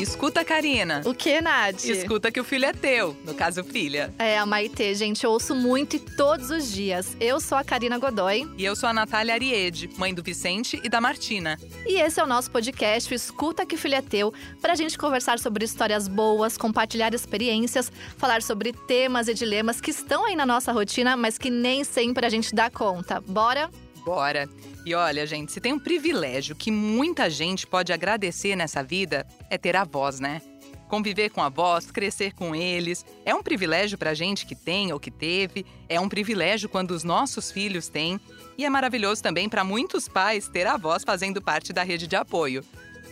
Escuta, Karina. O que, Nath? Escuta que o filho é teu, no caso, filha. É, a Maitê, gente, eu ouço muito e todos os dias. Eu sou a Karina Godoy. E eu sou a Natália Ariede, mãe do Vicente e da Martina. E esse é o nosso podcast, Escuta que o filho é teu, pra gente conversar sobre histórias boas, compartilhar experiências, falar sobre temas e dilemas que estão aí na nossa rotina, mas que nem sempre a gente dá conta. Bora? Bora! E olha, gente, se tem um privilégio que muita gente pode agradecer nessa vida, é ter avós, né? Conviver com avós, crescer com eles, é um privilégio pra gente que tem ou que teve, é um privilégio quando os nossos filhos têm, e é maravilhoso também para muitos pais ter avós fazendo parte da rede de apoio.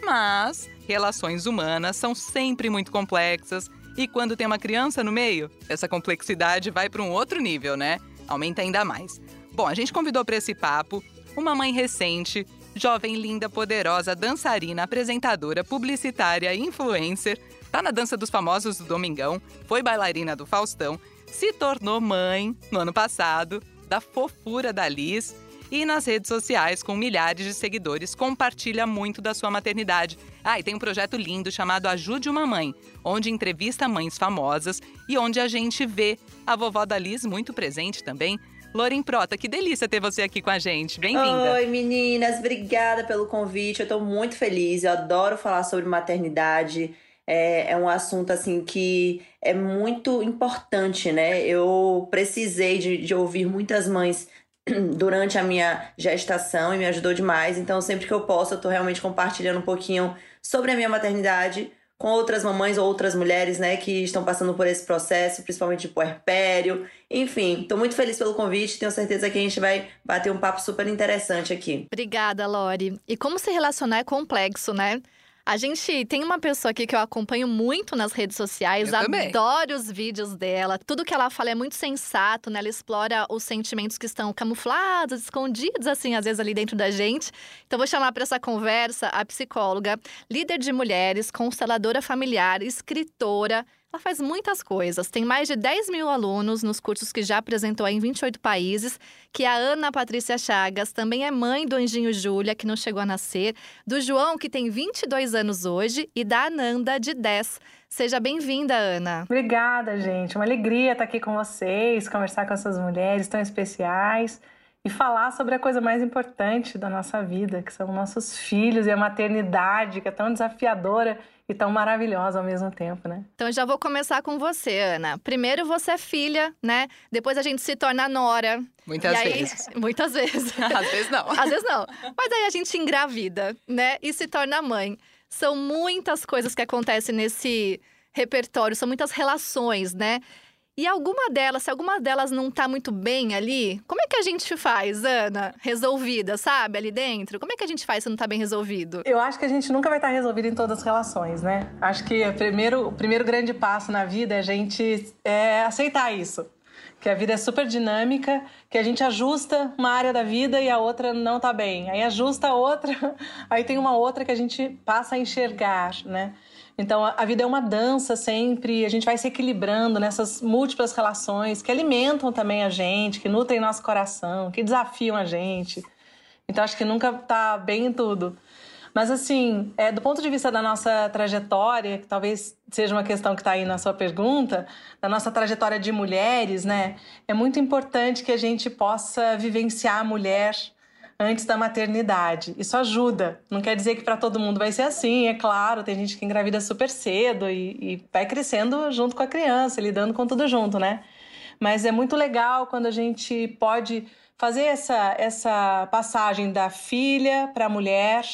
Mas relações humanas são sempre muito complexas, e quando tem uma criança no meio, essa complexidade vai para um outro nível, né? Aumenta ainda mais. Bom, a gente convidou para esse papo uma mãe recente, jovem, linda, poderosa, dançarina, apresentadora, publicitária, influencer, tá na dança dos famosos do Domingão, foi bailarina do Faustão, se tornou mãe no ano passado, da fofura da Liz e nas redes sociais, com milhares de seguidores, compartilha muito da sua maternidade. Ah, e tem um projeto lindo chamado Ajude uma Mãe, onde entrevista mães famosas e onde a gente vê a vovó da Liz muito presente também Loren Prota, que delícia ter você aqui com a gente. Bem-vinda. Oi, meninas. Obrigada pelo convite. Eu tô muito feliz. Eu adoro falar sobre maternidade. É, é um assunto, assim, que é muito importante, né? Eu precisei de, de ouvir muitas mães durante a minha gestação e me ajudou demais. Então, sempre que eu posso, eu tô realmente compartilhando um pouquinho sobre a minha maternidade com outras mamães ou outras mulheres, né, que estão passando por esse processo, principalmente de puerpério. Enfim, estou muito feliz pelo convite, tenho certeza que a gente vai bater um papo super interessante aqui. Obrigada, Lori. E como se relacionar é complexo, né? A gente tem uma pessoa aqui que eu acompanho muito nas redes sociais, eu adoro também. os vídeos dela. Tudo que ela fala é muito sensato, né? Ela explora os sentimentos que estão camuflados, escondidos, assim, às vezes ali dentro da gente. Então, vou chamar para essa conversa a psicóloga, líder de mulheres, consteladora familiar, escritora. Ela faz muitas coisas. Tem mais de 10 mil alunos nos cursos que já apresentou em 28 países. Que a Ana Patrícia Chagas também é mãe do Anjinho Júlia, que não chegou a nascer. Do João, que tem 22 anos hoje. E da Ananda, de 10. Seja bem-vinda, Ana. Obrigada, gente. Uma alegria estar aqui com vocês, conversar com essas mulheres tão especiais e falar sobre a coisa mais importante da nossa vida, que são nossos filhos e a maternidade, que é tão desafiadora e tão maravilhosa ao mesmo tempo, né? Então já vou começar com você, Ana. Primeiro você é filha, né? Depois a gente se torna nora. Muitas aí, vezes. Muitas vezes. Às vezes não. Às vezes não. Mas aí a gente engravida, né? E se torna mãe. São muitas coisas que acontecem nesse repertório, são muitas relações, né? E alguma delas, se alguma delas não tá muito bem ali, como é que a gente faz, Ana? Resolvida, sabe? Ali dentro? Como é que a gente faz se não tá bem resolvido? Eu acho que a gente nunca vai estar resolvido em todas as relações, né? Acho que o primeiro, o primeiro grande passo na vida é a gente é, aceitar isso. Que a vida é super dinâmica, que a gente ajusta uma área da vida e a outra não tá bem. Aí ajusta a outra, aí tem uma outra que a gente passa a enxergar, né? Então a vida é uma dança sempre, a gente vai se equilibrando nessas múltiplas relações que alimentam também a gente, que nutrem nosso coração, que desafiam a gente. Então acho que nunca tá bem em tudo. Mas assim, é, do ponto de vista da nossa trajetória, que talvez seja uma questão que está aí na sua pergunta, da nossa trajetória de mulheres, né? É muito importante que a gente possa vivenciar a mulher antes da maternidade. Isso ajuda. Não quer dizer que para todo mundo vai ser assim, é claro. Tem gente que engravida super cedo e, e vai crescendo junto com a criança, lidando com tudo junto, né? Mas é muito legal quando a gente pode fazer essa, essa passagem da filha para a mulher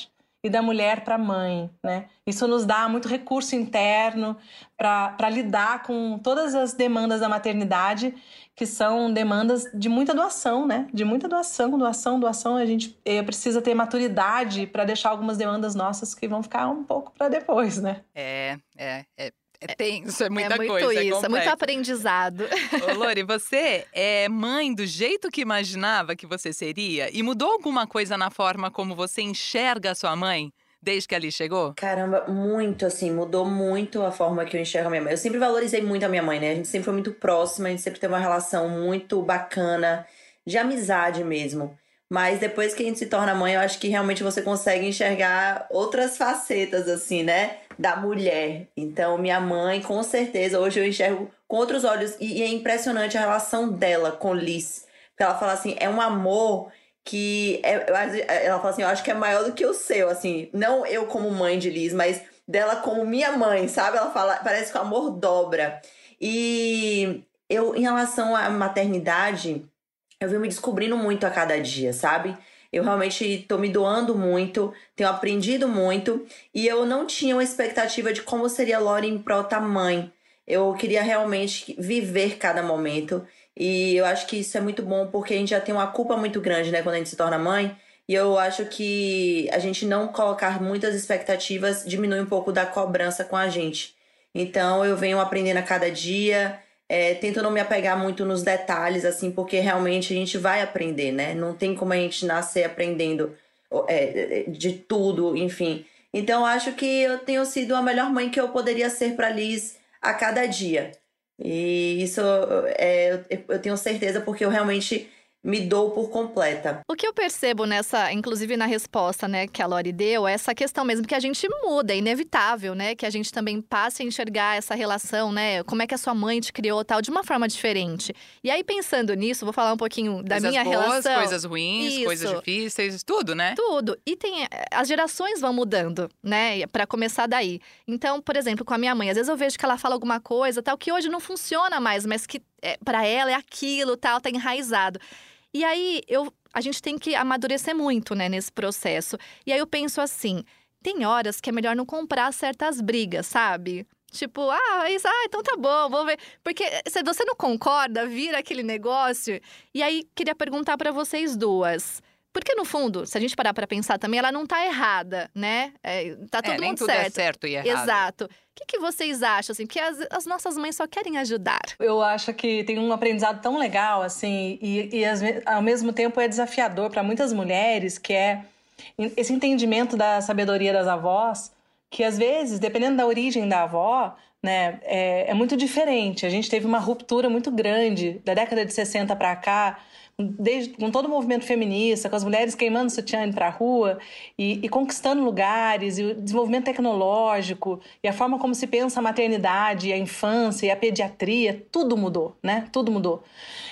e da mulher para a mãe, né? Isso nos dá muito recurso interno para lidar com todas as demandas da maternidade que são demandas de muita doação, né? De muita doação, doação, doação. A gente eh, precisa ter maturidade para deixar algumas demandas nossas que vão ficar um pouco para depois, né? É, é, é. É tenso, é muita é muito coisa. isso, é, é muito aprendizado. Ô, Lori, você é mãe do jeito que imaginava que você seria? E mudou alguma coisa na forma como você enxerga a sua mãe? desde que ali chegou? Caramba, muito, assim, mudou muito a forma que eu enxergo a minha mãe. Eu sempre valorizei muito a minha mãe, né? A gente sempre foi muito próxima, a gente sempre teve uma relação muito bacana, de amizade mesmo. Mas depois que a gente se torna mãe, eu acho que realmente você consegue enxergar outras facetas, assim, né? Da mulher. Então, minha mãe, com certeza, hoje eu enxergo com outros olhos e, e é impressionante a relação dela com Liz. Porque ela fala assim, é um amor que é, ela fala assim, eu acho que é maior do que o seu, assim, não eu como mãe de Liz, mas dela como minha mãe, sabe? Ela fala, parece que o amor dobra. E eu, em relação à maternidade, eu venho me descobrindo muito a cada dia, sabe? Eu realmente tô me doando muito, tenho aprendido muito e eu não tinha uma expectativa de como seria Lauren prota mãe. Eu queria realmente viver cada momento e eu acho que isso é muito bom porque a gente já tem uma culpa muito grande, né, quando a gente se torna mãe. E eu acho que a gente não colocar muitas expectativas diminui um pouco da cobrança com a gente. Então eu venho aprendendo a cada dia, é, tento não me apegar muito nos detalhes, assim, porque realmente a gente vai aprender, né? Não tem como a gente nascer aprendendo é, de tudo, enfim. Então acho que eu tenho sido a melhor mãe que eu poderia ser para Liz a cada dia. E isso é, eu tenho certeza porque eu realmente me dou por completa. O que eu percebo nessa, inclusive na resposta, né, que a Lori deu, é essa questão mesmo que a gente muda, é inevitável, né, que a gente também passe a enxergar essa relação, né, como é que a sua mãe te criou tal, de uma forma diferente. E aí pensando nisso, vou falar um pouquinho da coisas minha boas, relação. coisas ruins, Isso. coisas difíceis, tudo, né? Tudo. E tem as gerações vão mudando, né, para começar daí. Então, por exemplo, com a minha mãe, às vezes eu vejo que ela fala alguma coisa, tal, que hoje não funciona mais, mas que é, para ela é aquilo, tal, tá enraizado. E aí eu, a gente tem que amadurecer muito, né, nesse processo. E aí eu penso assim, tem horas que é melhor não comprar certas brigas, sabe? Tipo, ah, isso, ah, então tá bom, vou ver. Porque se você não concorda, vira aquele negócio. E aí, queria perguntar para vocês duas. Porque, no fundo, se a gente parar para pensar também, ela não tá errada, né? É, tá todo é, nem mundo tudo certo. é certo e errado. Exato. O que, que vocês acham, assim? Porque as, as, nossas mães só querem ajudar. Eu acho que tem um aprendizado tão legal, assim, e, e ao mesmo tempo é desafiador para muitas mulheres, que é esse entendimento da sabedoria das avós, que às vezes, dependendo da origem da avó, né, é, é muito diferente. A gente teve uma ruptura muito grande da década de 60 para cá, desde, com todo o movimento feminista, com as mulheres queimando sutiã para a rua e, e, conquistando lugares, e o desenvolvimento tecnológico, e a forma como se pensa a maternidade, a infância a pediatria, tudo mudou, né? Tudo mudou.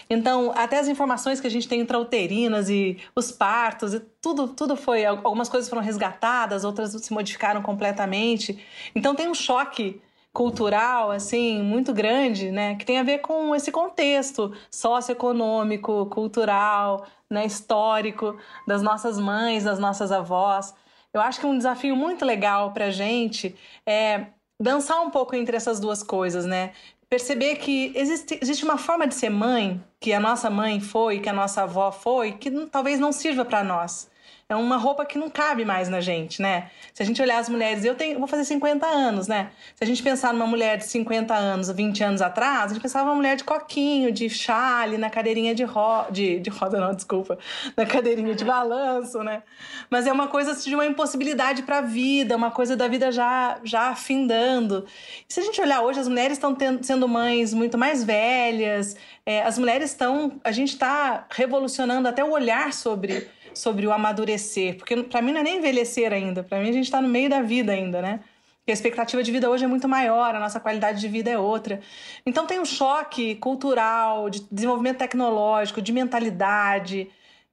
Então, até as informações que a gente tem intrauterinas e os partos, e tudo, tudo foi. Algumas coisas foram resgatadas, outras se modificaram completamente. Então, tem um choque cultural assim muito grande, né, que tem a ver com esse contexto socioeconômico, cultural, né, histórico das nossas mães, das nossas avós. Eu acho que um desafio muito legal para gente é dançar um pouco entre essas duas coisas, né? Perceber que existe, existe uma forma de ser mãe, que a nossa mãe foi, que a nossa avó foi, que talvez não sirva para nós é uma roupa que não cabe mais na gente, né? Se a gente olhar as mulheres, eu tenho, vou fazer 50 anos, né? Se a gente pensar numa mulher de 50 anos, 20 anos atrás, a gente pensava uma mulher de coquinho, de chale, na cadeirinha de, ro de, de roda, não, desculpa, na cadeirinha de balanço, né? Mas é uma coisa assim, de uma impossibilidade para a vida, uma coisa da vida já, já afindando. E se a gente olhar hoje, as mulheres estão sendo mães muito mais velhas, é, as mulheres estão, a gente está revolucionando até o olhar sobre sobre o amadurecer, porque para mim não é nem envelhecer ainda, para mim a gente está no meio da vida ainda, né? Porque a expectativa de vida hoje é muito maior, a nossa qualidade de vida é outra. Então tem um choque cultural, de desenvolvimento tecnológico, de mentalidade,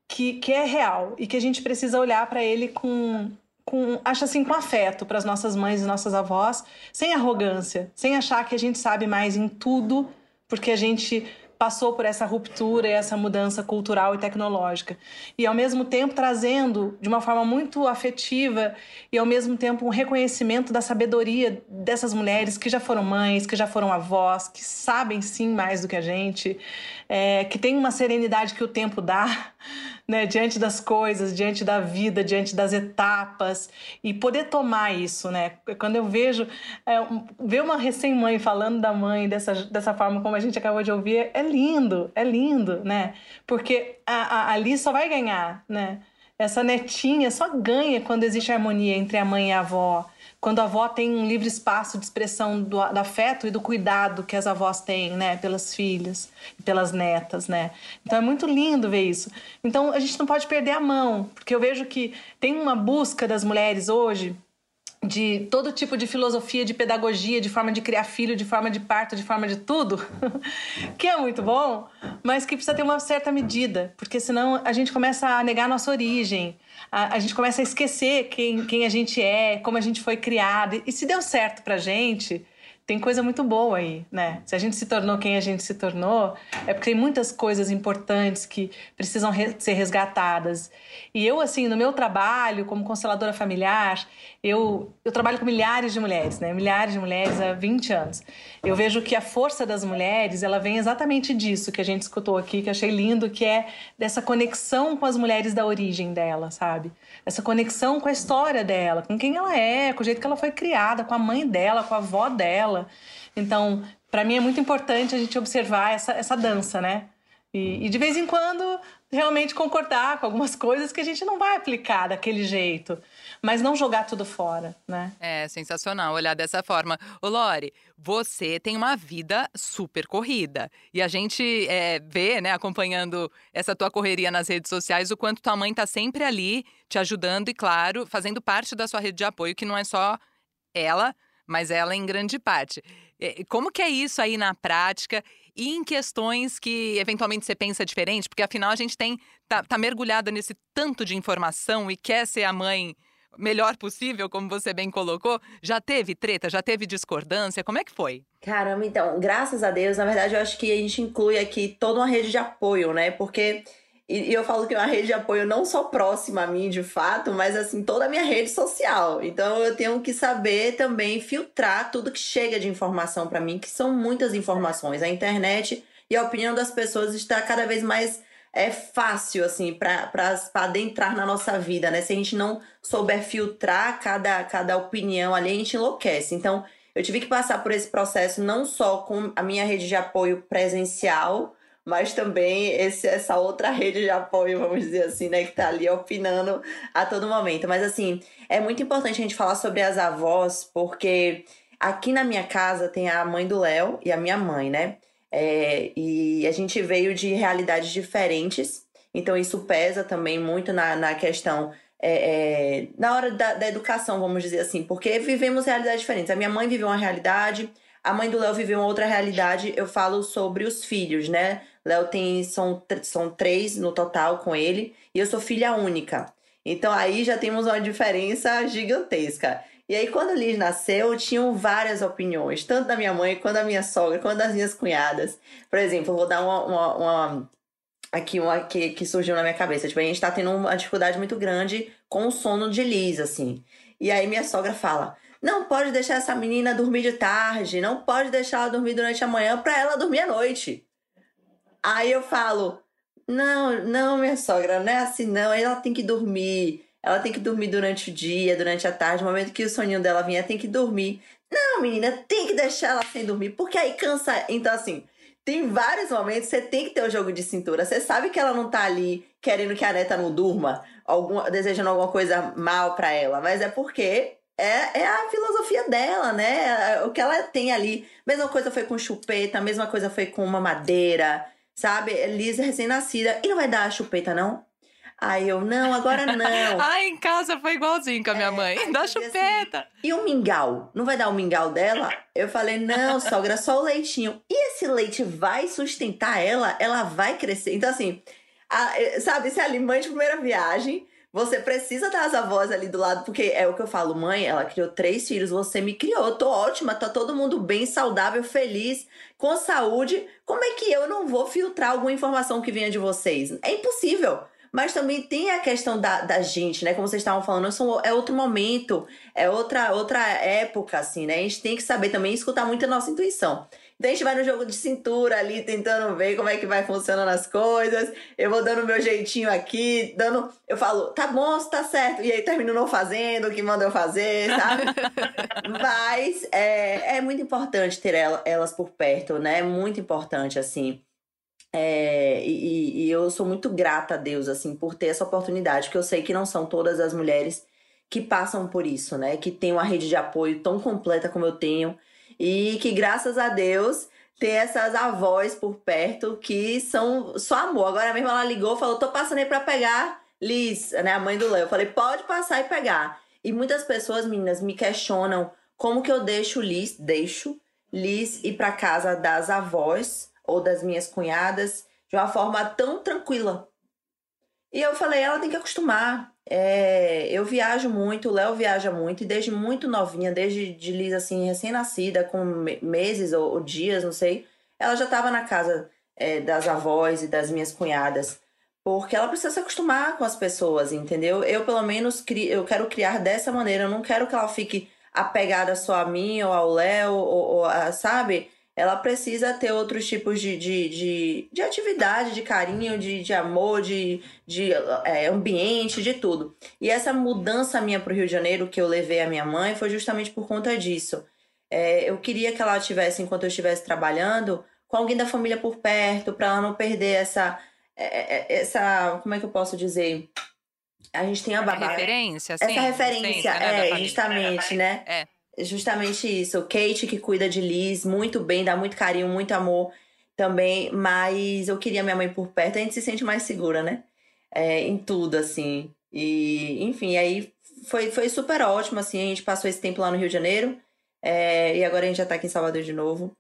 que, que é real e que a gente precisa olhar para ele com, com, acho assim, com afeto para as nossas mães e nossas avós, sem arrogância, sem achar que a gente sabe mais em tudo, porque a gente passou por essa ruptura e essa mudança cultural e tecnológica. E ao mesmo tempo trazendo de uma forma muito afetiva e ao mesmo tempo um reconhecimento da sabedoria dessas mulheres que já foram mães, que já foram avós, que sabem sim mais do que a gente, é, que tem uma serenidade que o tempo dá né, diante das coisas, diante da vida, diante das etapas e poder tomar isso, né? Quando eu vejo é, ver uma recém-mãe falando da mãe dessa, dessa forma como a gente acabou de ouvir, é lindo, é lindo, né? Porque a, a, ali só vai ganhar, né? Essa netinha só ganha quando existe harmonia entre a mãe e a avó quando a avó tem um livre espaço de expressão do, do, afeto e do cuidado que as avós têm, né, pelas filhas e pelas netas, né. Então é muito lindo ver isso. Então a gente não pode perder a mão, porque eu vejo que tem uma busca das mulheres hoje de todo tipo de filosofia, de pedagogia, de forma de criar filho, de forma de parto, de forma de tudo, que é muito bom, mas que precisa ter uma certa medida, porque senão a gente começa a negar a nossa origem, a, a gente começa a esquecer quem, quem a gente é, como a gente foi criado. E se deu certo pra gente, tem coisa muito boa aí, né? Se a gente se tornou quem a gente se tornou, é porque tem muitas coisas importantes que precisam re ser resgatadas. E eu, assim, no meu trabalho como consteladora familiar, eu, eu trabalho com milhares de mulheres, né? Milhares de mulheres há 20 anos. Eu vejo que a força das mulheres, ela vem exatamente disso que a gente escutou aqui, que achei lindo, que é dessa conexão com as mulheres da origem dela, sabe? Essa conexão com a história dela, com quem ela é, com o jeito que ela foi criada, com a mãe dela, com a avó dela. Então, para mim é muito importante a gente observar essa, essa dança, né? E, e, de vez em quando realmente concordar com algumas coisas que a gente não vai aplicar daquele jeito, mas não jogar tudo fora, né? É sensacional olhar dessa forma. Ô Lore, você tem uma vida super corrida e a gente é, vê, né, acompanhando essa tua correria nas redes sociais, o quanto tua mãe tá sempre ali te ajudando e, claro, fazendo parte da sua rede de apoio, que não é só ela, mas ela em grande parte. Como que é isso aí na prática e em questões que eventualmente você pensa diferente? Porque afinal a gente tem tá, tá mergulhada nesse tanto de informação e quer ser a mãe melhor possível, como você bem colocou. Já teve treta, já teve discordância? Como é que foi? Caramba, então, graças a Deus, na verdade, eu acho que a gente inclui aqui toda uma rede de apoio, né? Porque e, eu falo que é uma rede de apoio não só próxima a mim, de fato, mas assim, toda a minha rede social. Então eu tenho que saber também filtrar tudo que chega de informação para mim, que são muitas informações. A internet e a opinião das pessoas está cada vez mais é fácil assim para adentrar na nossa vida, né? Se a gente não souber filtrar cada, cada opinião ali, a gente enlouquece. Então, eu tive que passar por esse processo não só com a minha rede de apoio presencial, mas também esse, essa outra rede de apoio, vamos dizer assim, né, que tá ali opinando a todo momento. Mas assim, é muito importante a gente falar sobre as avós, porque aqui na minha casa tem a mãe do Léo e a minha mãe, né? É, e a gente veio de realidades diferentes, então isso pesa também muito na, na questão. É, é, na hora da, da educação, vamos dizer assim, porque vivemos realidades diferentes. A minha mãe viveu uma realidade, a mãe do Léo viveu uma outra realidade. Eu falo sobre os filhos, né? Léo tem são, são três no total com ele e eu sou filha única. Então aí já temos uma diferença gigantesca. E aí quando Liz nasceu, tinham várias opiniões, tanto da minha mãe quanto da minha sogra, quanto das minhas cunhadas. Por exemplo, vou dar uma, uma, uma aqui uma que, que surgiu na minha cabeça. Tipo, a gente tá tendo uma dificuldade muito grande com o sono de Liz, assim. E aí minha sogra fala: não pode deixar essa menina dormir de tarde, não pode deixar ela dormir durante a manhã para ela dormir à noite. Aí eu falo: Não, não, minha sogra, não é assim, não. Ela tem que dormir. Ela tem que dormir durante o dia, durante a tarde. No momento que o soninho dela vier, tem que dormir. Não, menina, tem que deixar ela sem dormir, porque aí cansa. Então, assim, tem vários momentos que você tem que ter o jogo de cintura. Você sabe que ela não tá ali querendo que a neta não durma, algum, desejando alguma coisa mal para ela, mas é porque é, é a filosofia dela, né? O que ela tem ali. Mesma coisa foi com chupeta, mesma coisa foi com uma madeira sabe? Lisa recém-nascida. E não vai dar a chupeta, não? Aí eu, não, agora não. ah, em casa foi igualzinho com a minha é, mãe. Dá assim, chupeta. Assim, e o mingau? Não vai dar o mingau dela? Eu falei, não, sogra, só o leitinho. E esse leite vai sustentar ela? Ela vai crescer? Então, assim, a, sabe, se é alimento de primeira viagem, você precisa das avós ali do lado, porque é o que eu falo, mãe, ela criou três filhos, você me criou, tô ótima, tá todo mundo bem, saudável, feliz, com saúde. Como é que eu não vou filtrar alguma informação que venha de vocês? É impossível. Mas também tem a questão da, da gente, né? Como vocês estavam falando, é outro momento, é outra, outra época, assim, né? A gente tem que saber também escutar muito a nossa intuição. A gente vai no jogo de cintura ali, tentando ver como é que vai funcionando as coisas. Eu vou dando meu jeitinho aqui, dando. Eu falo, tá bom, tá certo. E aí termino não fazendo o que manda eu fazer, sabe? Mas é, é muito importante ter elas por perto, né? É muito importante, assim. É, e, e, eu sou muito grata a Deus, assim, por ter essa oportunidade, porque eu sei que não são todas as mulheres que passam por isso, né? Que tem uma rede de apoio tão completa como eu tenho e que graças a Deus tem essas avós por perto que são só amor. Agora mesmo ela ligou, falou: "Tô passando aí para pegar Liz, né, a mãe do Léo". Eu falei: "Pode passar e pegar". E muitas pessoas, meninas, me questionam como que eu deixo Liz, deixo Liz ir para casa das avós ou das minhas cunhadas de uma forma tão tranquila. E eu falei, ela tem que acostumar. É, eu viajo muito, o Léo viaja muito, e desde muito novinha, desde de Liz, assim, recém-nascida, com meses ou, ou, dias, não sei, ela já estava na casa é, das avós e das minhas cunhadas. Porque ela precisa se acostumar com as pessoas, entendeu? Eu, pelo menos, cri eu quero criar dessa maneira. Eu não quero que ela fique apegada só a mim ou ao Léo, ou, ou a, sabe? Ela precisa ter outros tipos de, de, de, de atividade, de carinho, de, de amor, de, de é, ambiente, de tudo. E essa mudança minha para o Rio de Janeiro, que eu levei a minha mãe, foi justamente por conta disso. É, eu queria que ela tivesse, enquanto eu estivesse trabalhando, com alguém da família por perto, para ela não perder essa, é, é, é, essa. Como é que eu posso dizer? A gente tem a babá. Essa referência, sim. Essa referência, né, é, justamente, né? É. Justamente isso. Kate, que cuida de Liz muito bem, dá muito carinho, muito amor também. Mas eu queria minha mãe por perto. A gente se sente mais segura, né? É, em tudo, assim. E, enfim, aí foi, foi super ótimo, assim. A gente passou esse tempo lá no Rio de Janeiro. É, e agora a gente já tá aqui em Salvador de novo.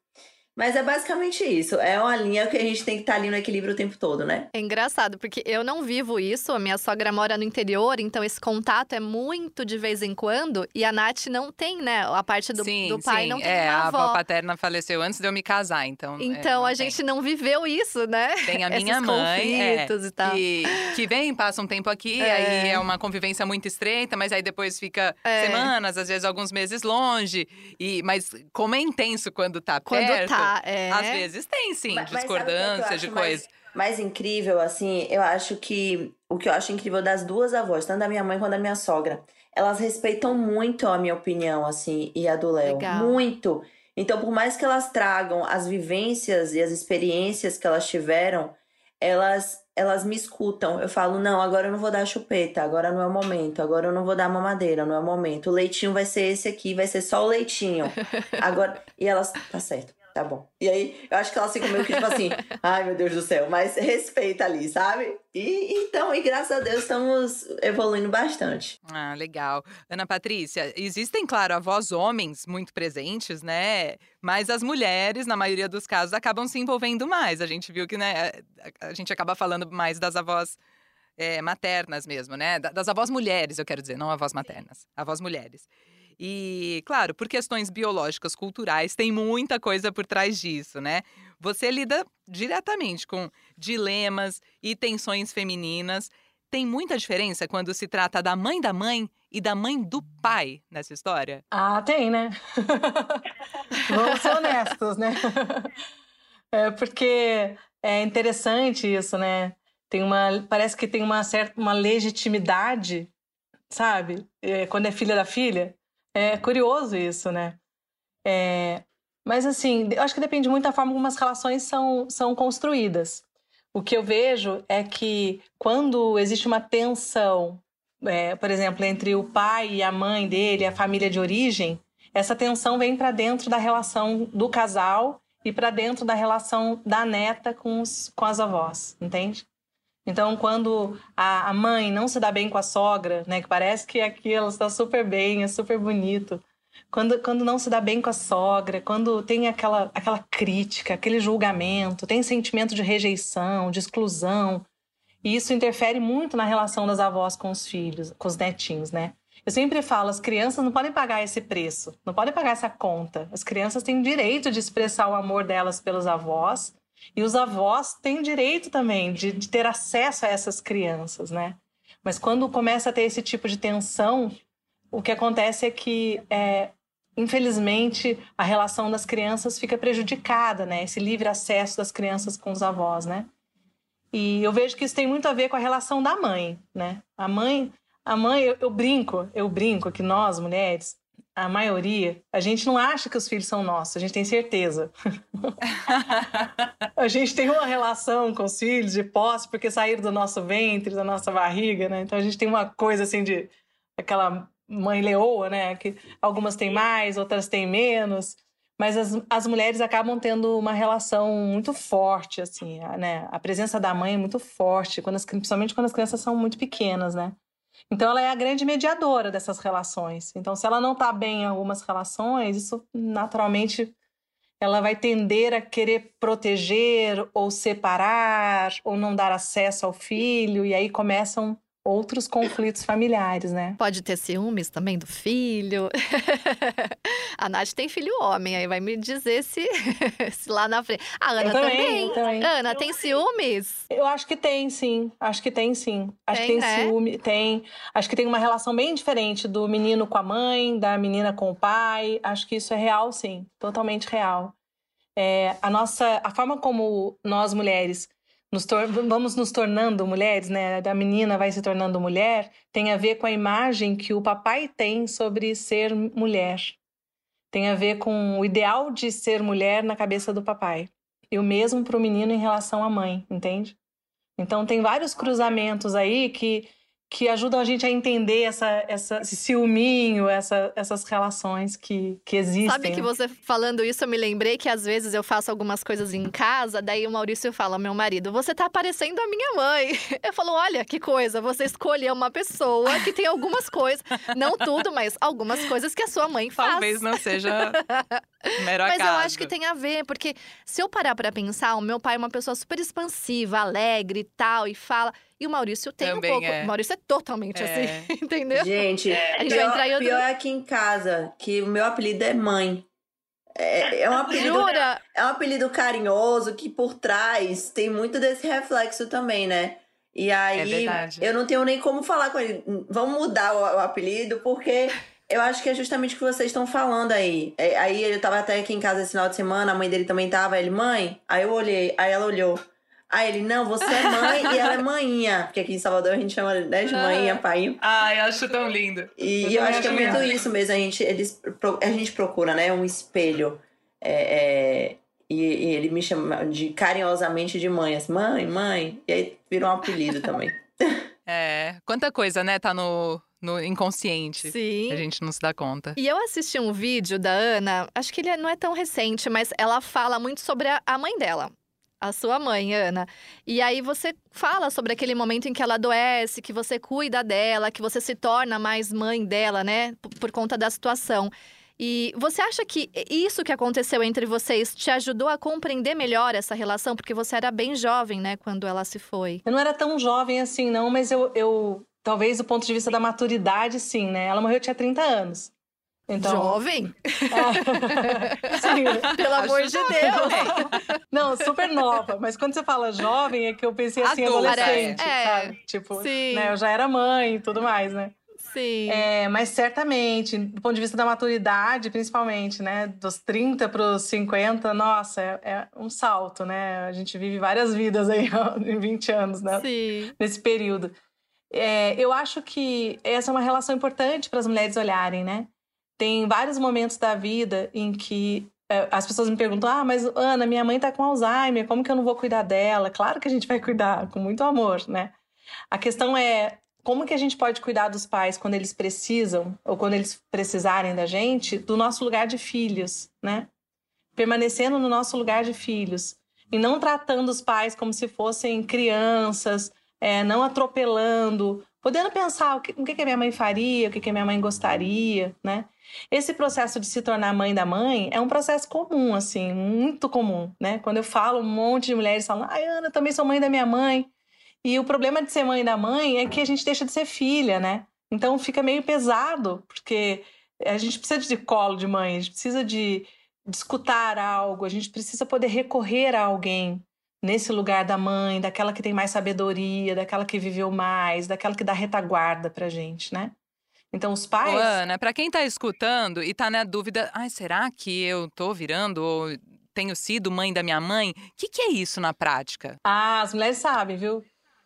Mas é basicamente isso. É uma linha que a gente tem que estar tá ali no equilíbrio o tempo todo, né? É engraçado, porque eu não vivo isso. A minha sogra mora no interior, então esse contato é muito de vez em quando. E a Nath não tem, né? A parte do, sim, do pai sim. não tem é, a avó. paterna faleceu antes de eu me casar, então. É, então é, a gente não viveu isso, né? Tem a minha mãe. É, e tal. Que, que vem, passa um tempo aqui, é. aí é uma convivência muito estreita, mas aí depois fica é. semanas, às vezes alguns meses longe. E, mas como é intenso quando tá quando perto. Tá, é. Às vezes tem, sim, mas, discordância de coisa. Mais, mais incrível, assim, eu acho que o que eu acho incrível das duas avós, tanto da minha mãe quanto da minha sogra, elas respeitam muito a minha opinião, assim, e a do Léo. Muito. Então, por mais que elas tragam as vivências e as experiências que elas tiveram, elas elas me escutam. Eu falo, não, agora eu não vou dar chupeta, agora não é o momento, agora eu não vou dar mamadeira, não é o momento. O leitinho vai ser esse aqui, vai ser só o leitinho. Agora. E elas, tá certo tá bom. E aí, eu acho que ela fica meio que tipo assim, ai meu Deus do céu, mas respeita ali, sabe? E então, e graças a Deus estamos evoluindo bastante. Ah, legal. Ana Patrícia, existem, claro, avós homens muito presentes, né? Mas as mulheres, na maioria dos casos, acabam se envolvendo mais. A gente viu que, né, a gente acaba falando mais das avós é, maternas mesmo, né? Das avós mulheres, eu quero dizer, não avós maternas, avós mulheres. E, claro, por questões biológicas, culturais, tem muita coisa por trás disso, né? Você lida diretamente com dilemas e tensões femininas. Tem muita diferença quando se trata da mãe da mãe e da mãe do pai nessa história? Ah, tem, né? Vamos ser honestos, né? É porque é interessante isso, né? Tem uma, parece que tem uma certa uma legitimidade, sabe? É, quando é filha da filha, é curioso isso, né? É, mas assim, eu acho que depende muito da forma como as relações são, são construídas. O que eu vejo é que quando existe uma tensão, é, por exemplo, entre o pai e a mãe dele, a família de origem, essa tensão vem para dentro da relação do casal e para dentro da relação da neta com, os, com as avós, entende? Então, quando a, a mãe não se dá bem com a sogra, né, que parece que aqui ela está super bem, é super bonito. Quando, quando não se dá bem com a sogra, quando tem aquela, aquela crítica, aquele julgamento, tem sentimento de rejeição, de exclusão, e isso interfere muito na relação das avós com os filhos, com os netinhos, né? Eu sempre falo, as crianças não podem pagar esse preço, não podem pagar essa conta. As crianças têm direito de expressar o amor delas pelos avós e os avós têm direito também de, de ter acesso a essas crianças, né? Mas quando começa a ter esse tipo de tensão, o que acontece é que, é, infelizmente, a relação das crianças fica prejudicada, né? Esse livre acesso das crianças com os avós, né? E eu vejo que isso tem muito a ver com a relação da mãe, né? A mãe, a mãe, eu, eu brinco, eu brinco que nós mulheres a maioria, a gente não acha que os filhos são nossos, a gente tem certeza. a gente tem uma relação com os filhos de posse porque saíram do nosso ventre, da nossa barriga, né? Então a gente tem uma coisa assim de aquela mãe leoa, né? Que algumas têm mais, outras têm menos. Mas as, as mulheres acabam tendo uma relação muito forte, assim, né? A presença da mãe é muito forte, quando as, principalmente quando as crianças são muito pequenas, né? Então, ela é a grande mediadora dessas relações. Então, se ela não está bem em algumas relações, isso naturalmente ela vai tender a querer proteger ou separar ou não dar acesso ao filho, e aí começam outros conflitos familiares, né? Pode ter ciúmes também do filho. a Nath tem filho homem, aí vai me dizer se, se lá na frente. A Ana também. também. Ana, tem ciúmes? Eu acho que tem, sim. Acho que tem, sim. Acho tem, que tem né? ciúme, tem. Acho que tem uma relação bem diferente do menino com a mãe, da menina com o pai. Acho que isso é real, sim. Totalmente real. É, a nossa, a forma como nós mulheres nos vamos nos tornando mulheres, né? Da menina vai se tornando mulher, tem a ver com a imagem que o papai tem sobre ser mulher. Tem a ver com o ideal de ser mulher na cabeça do papai. E o mesmo para o menino em relação à mãe, entende? Então tem vários cruzamentos aí que que ajudam a gente a entender essa, essa, esse ciúminho, essa, essas relações que, que existem. Sabe que você falando isso, eu me lembrei que às vezes eu faço algumas coisas em casa, daí o Maurício fala, meu marido, você tá parecendo a minha mãe. Eu falo, olha que coisa, você escolheu uma pessoa que tem algumas coisas, não tudo, mas algumas coisas que a sua mãe faz. Talvez não seja mero Mas eu acho que tem a ver, porque se eu parar para pensar, o meu pai é uma pessoa super expansiva, alegre e tal, e fala. E o Maurício tem Também um pouco. É. O Maurício é totalmente é. assim, entendeu? Gente, a gente pior, vai entrar em outro... pior é aqui em casa, que o meu apelido é mãe. É, é, um apelido, Jura? é um apelido carinhoso que por trás tem muito desse reflexo também, né? E aí, é eu não tenho nem como falar com ele. Vamos mudar o, o apelido, porque eu acho que é justamente o que vocês estão falando aí. É, aí ele tava até aqui em casa esse final de semana, a mãe dele também tava. Ele, mãe? Aí eu olhei, aí ela olhou. Aí ele, não, você é mãe e ela é manhinha. Porque aqui em Salvador a gente chama né, de manhinha, pai. Ai, acho tão lindo. E eu, eu acho que é muito isso mesmo. A gente, eles, a gente procura, né? Um espelho. É, é, e, e, ele me chama de carinhosamente de mãe. Assim, mãe, mãe. E aí virou um apelido também. É, quanta coisa, né, tá no, no inconsciente. Sim. A gente não se dá conta. E eu assisti um vídeo da Ana, acho que ele não é tão recente, mas ela fala muito sobre a mãe dela. A sua mãe, Ana. E aí você fala sobre aquele momento em que ela adoece, que você cuida dela, que você se torna mais mãe dela, né? Por, conta da situação. E você acha que isso que aconteceu entre vocês te ajudou a compreender melhor essa relação? Porque você era bem jovem, né, quando ela se foi. Eu não era tão jovem assim, não, mas eu, eu Talvez do ponto de vista da maturidade, sim, né? Ela morreu, tinha 30 anos. Então, jovem? É. Sim. Pelo amor de Deus! Não, super nova. Mas quando você fala jovem, é que eu pensei assim, Adulta, adolescente, é. sabe? Tipo, Sim. Né, eu já era mãe e tudo mais, né? Sim. É, mas certamente, do ponto de vista da maturidade, principalmente, né? Dos 30 para os 50, nossa, é, é, um salto, né? A gente vive várias vidas aí em 20 anos, né? Sim. Nesse período. É, eu acho que essa é uma relação importante para as mulheres olharem, né? Tem vários momentos da vida em que é, as pessoas me perguntam: ah, mas Ana, minha mãe está com Alzheimer, como que eu não vou cuidar dela? Claro que a gente vai cuidar, com muito amor, né? A questão é como que a gente pode cuidar dos pais quando eles precisam, ou quando eles precisarem da gente, do nosso lugar de filhos, né? Permanecendo no nosso lugar de filhos. E não tratando os pais como se fossem crianças, é, não atropelando, podendo pensar o que, o que, minha mãe faria, o que, que minha mãe gostaria, né? Esse processo de se tornar mãe da mãe é um processo comum, assim, muito comum, né? Quando eu falo, um monte de mulheres falam, ai, Ana, eu também sou mãe da minha mãe. E o problema de ser mãe da mãe é que a gente deixa de ser filha, né? Então fica meio pesado, porque a gente precisa de colo de mãe, a gente precisa de, de escutar algo, a gente precisa poder recorrer a alguém, nesse lugar da mãe, daquela que tem mais sabedoria, daquela que viveu mais, daquela que dá retaguarda pra gente, né? Então os pais. Ô, Ana, para quem tá escutando e tá na dúvida, ai, será que eu tô virando ou tenho sido mãe da minha mãe? O que, que é isso na prática? Ah, as mulheres sabem, viu?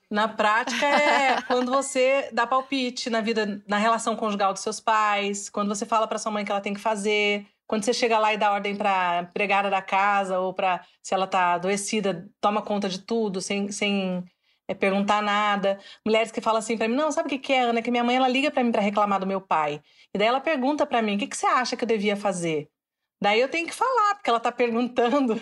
Na prática é quando você dá palpite na vida, na relação conjugal dos seus pais, quando você fala para sua mãe que ela tem que fazer, quando você chega lá e dá ordem para empregada da casa ou para se ela tá adoecida, toma conta de tudo sem, sem é, perguntar nada. Mulheres que falam assim para mim: "Não, sabe o que que é, Ana? Que minha mãe ela liga para mim para reclamar do meu pai. E daí ela pergunta para mim: "O que que você acha que eu devia fazer?" Daí eu tenho que falar, porque ela tá perguntando.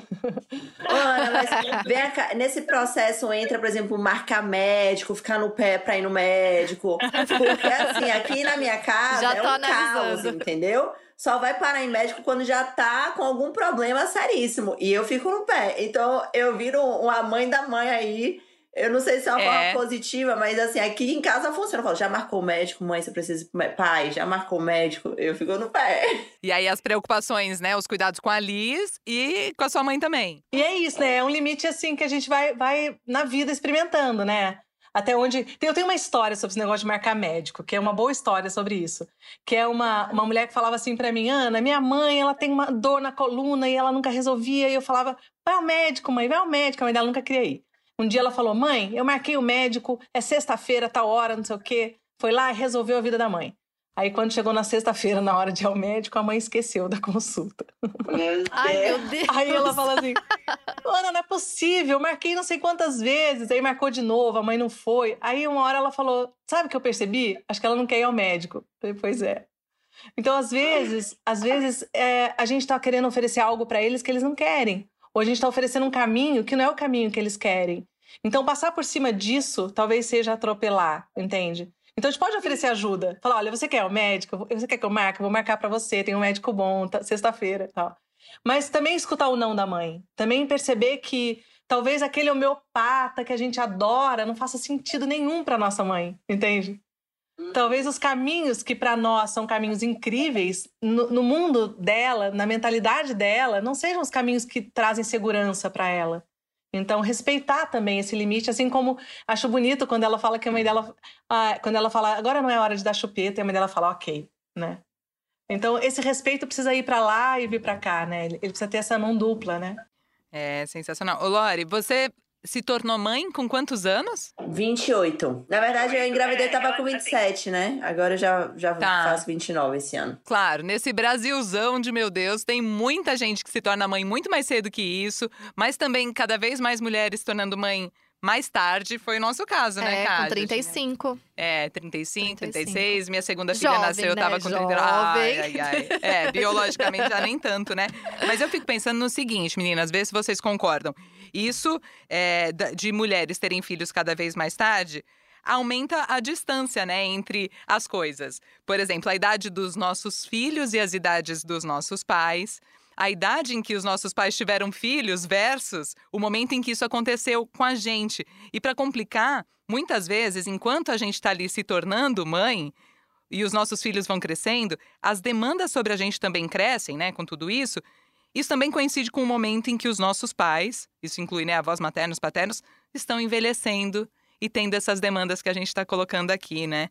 Ana, mas vem cá, nesse processo entra, por exemplo, marcar médico, ficar no pé pra ir no médico. Porque assim, aqui na minha casa já é um analisando. caos, entendeu? Só vai parar em médico quando já tá com algum problema seríssimo. E eu fico no pé. Então eu viro uma mãe da mãe aí eu não sei se é uma é. forma positiva, mas assim, aqui em casa funciona. Eu falo, já marcou o médico, mãe, você precisa. Pai, já marcou o médico, eu fico no pé. E aí as preocupações, né? Os cuidados com a Liz e com a sua mãe também. E é isso, né? É um limite assim que a gente vai, vai na vida experimentando, né? Até onde. Eu tenho uma história sobre esse negócio de marcar médico, que é uma boa história sobre isso. Que é uma, uma mulher que falava assim para mim: Ana, minha mãe, ela tem uma dor na coluna e ela nunca resolvia. E eu falava: vai ao médico, mãe, vai ao médico. A mãe dela nunca queria ir. Um dia ela falou: mãe, eu marquei o médico, é sexta-feira, tal hora, não sei o quê. Foi lá e resolveu a vida da mãe. Aí, quando chegou na sexta-feira, na hora de ir ao médico, a mãe esqueceu da consulta. Meu Ai, meu Deus. Aí ela fala assim: Ana, não é possível, eu marquei não sei quantas vezes. Aí marcou de novo, a mãe não foi. Aí, uma hora ela falou: Sabe o que eu percebi? Acho que ela não quer ir ao médico. falei, pois é. Então, às vezes, às vezes é, a gente está querendo oferecer algo para eles que eles não querem. Ou a gente está oferecendo um caminho que não é o caminho que eles querem. Então, passar por cima disso talvez seja atropelar, entende? Então, a gente pode oferecer ajuda. Falar, olha, você quer o um médico? Você quer que eu marque? Eu vou marcar para você, tem um médico bom, tá, sexta-feira tal. Mas também escutar o não da mãe. Também perceber que talvez aquele homeopata que a gente adora não faça sentido nenhum para nossa mãe, entende? Talvez os caminhos que para nós são caminhos incríveis, no, no, mundo dela, na mentalidade dela, não sejam os caminhos que trazem segurança para ela. Então, respeitar também esse limite, assim como acho bonito quando ela fala que a mãe dela. Ah, quando ela fala, agora não é hora de dar chupeta, e a mãe dela fala, ok, né? Então, esse respeito precisa ir para lá e vir para cá, né? Ele precisa ter essa mão dupla, né? É sensacional. Ô, Lori, você se tornou mãe com quantos anos? 28. Na verdade, eu engravidei tava com 27, né? Agora eu já, já tá. faço 29 esse ano. Claro, nesse Brasilzão de meu Deus, tem muita gente que se torna mãe muito mais cedo que isso, mas também cada vez mais mulheres se tornando mãe mais tarde foi o nosso caso, né, é, Kátia? Com 35. É, 35, 35. 36. Minha segunda filha Jovem, nasceu, eu tava né? com 30. Ai, ai, ai. É, biologicamente já nem tanto, né? Mas eu fico pensando no seguinte, meninas, vê se vocês concordam. Isso é, de mulheres terem filhos cada vez mais tarde aumenta a distância, né, entre as coisas. Por exemplo, a idade dos nossos filhos e as idades dos nossos pais a idade em que os nossos pais tiveram filhos versus o momento em que isso aconteceu com a gente. E para complicar, muitas vezes, enquanto a gente está ali se tornando mãe e os nossos filhos vão crescendo, as demandas sobre a gente também crescem, né, com tudo isso. Isso também coincide com o momento em que os nossos pais, isso inclui né, avós maternos, paternos, estão envelhecendo e tendo essas demandas que a gente está colocando aqui, né?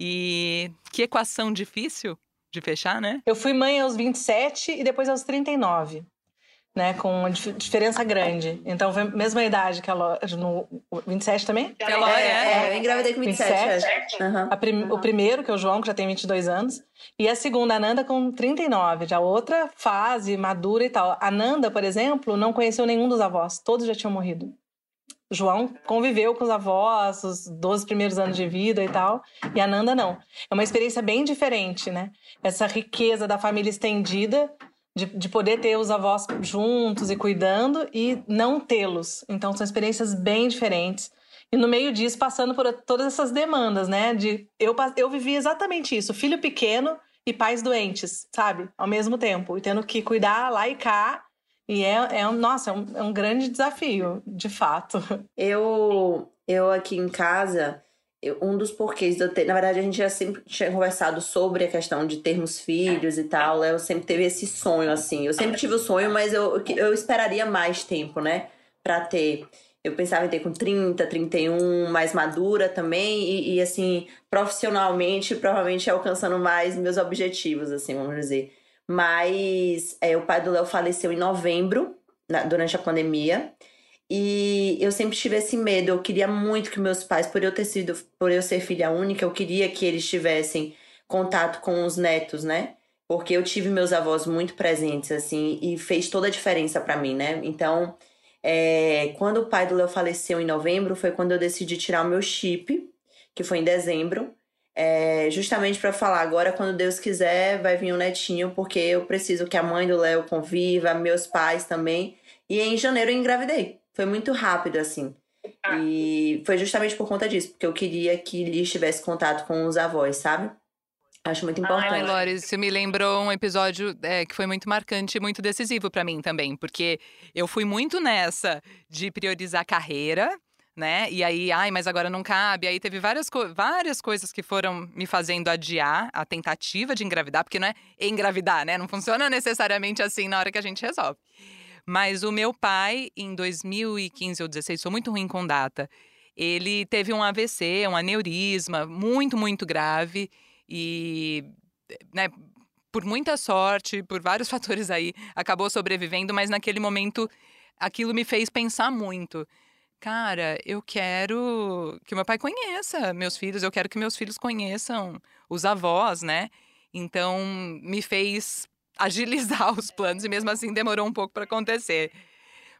E que equação difícil de fechar, né? Eu fui mãe aos 27 e depois aos 39. Né, com uma diferença grande. Então, mesma idade que a Lore. No 27 também? É, é, é, eu engravidei com 27. 27. Uhum. Prim, uhum. O primeiro, que é o João, que já tem 22 anos. E a segunda, a Nanda, com 39. Já outra fase, madura e tal. A Nanda, por exemplo, não conheceu nenhum dos avós. Todos já tinham morrido. João conviveu com os avós os 12 primeiros anos de vida e tal, e a Nanda não. É uma experiência bem diferente, né? Essa riqueza da família estendida, de, de poder ter os avós juntos e cuidando e não tê-los. Então são experiências bem diferentes. E no meio disso, passando por todas essas demandas, né? De eu, eu vivi exatamente isso: filho pequeno e pais doentes, sabe? Ao mesmo tempo. E tendo que cuidar lá e cá e é, é um, nossa, é um, é um grande desafio, de fato. Eu, eu aqui em casa, um dos porquês de eu ter. Na verdade, a gente já sempre tinha conversado sobre a questão de termos filhos e tal. Eu sempre teve esse sonho, assim. Eu sempre tive o sonho, mas eu, eu esperaria mais tempo, né? Pra ter. Eu pensava em ter com 30, 31, mais madura também. E, e assim, profissionalmente, provavelmente alcançando mais meus objetivos, assim, vamos dizer. Mas é, o pai do Léo faleceu em novembro, na, durante a pandemia. E eu sempre tive esse medo. Eu queria muito que meus pais, por eu ter sido, por eu ser filha única, eu queria que eles tivessem contato com os netos, né? Porque eu tive meus avós muito presentes, assim, e fez toda a diferença para mim, né? Então, é, quando o pai do Léo faleceu em novembro, foi quando eu decidi tirar o meu chip, que foi em dezembro. é, justamente para falar agora, quando Deus quiser, vai vir um netinho, porque eu preciso que a mãe do Léo conviva, meus pais também. E em janeiro eu engravidei. Foi muito rápido, assim. E foi justamente por conta disso, porque eu queria que Liz tivesse contato com os avós, sabe? Acho muito importante. Ai, Lore, isso me lembrou um episódio é, que foi muito marcante e muito decisivo para mim também, porque eu fui muito nessa de priorizar carreira, né? E aí, ai, mas agora não cabe. Aí teve várias, co várias coisas que foram me fazendo adiar a tentativa de engravidar, porque não é engravidar, né? Não funciona necessariamente assim na hora que a gente resolve. Mas o meu pai, em 2015 ou 2016, sou muito ruim com data, ele teve um AVC, um aneurisma muito, muito grave. E, né, por muita sorte, por vários fatores aí, acabou sobrevivendo, mas naquele momento aquilo me fez pensar muito. Cara, eu quero que meu pai conheça meus filhos, eu quero que meus filhos conheçam os avós, né? Então, me fez agilizar os planos e mesmo assim demorou um pouco para acontecer.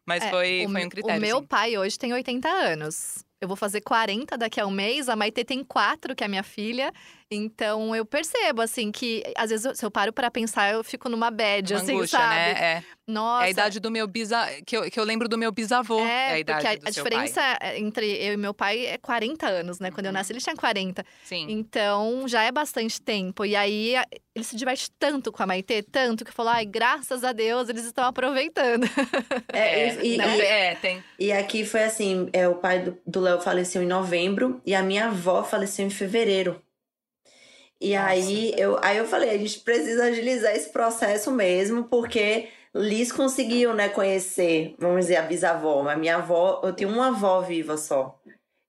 Mas é, foi, o, foi um critério. O meu pai hoje tem 80 anos. Eu vou fazer 40 daqui a um mês, a Maite tem 4, que é a minha filha. Então eu percebo, assim, que às vezes eu, se eu paro para pensar, eu fico numa bad, Uma assim, angústia, sabe? Né? É. Nossa. É a idade do meu bisavô, que eu, que eu lembro do meu bisavô. É, é a idade porque a, a diferença pai. entre eu e meu pai é 40 anos, né? Quando eu nasci, ele tinha 40. Sim. Então já é bastante tempo. E aí ele se diverte tanto com a Maitê, tanto que falou: ai, graças a Deus, eles estão aproveitando. É, e, né? e, é tem. E aqui foi assim: é, o pai do Léo faleceu em novembro e a minha avó faleceu em fevereiro. E Nossa. aí eu, aí eu falei, a gente precisa agilizar esse processo mesmo, porque Liz conseguiu, né, conhecer, vamos dizer, a bisavó. Mas minha avó, eu tenho uma avó viva só.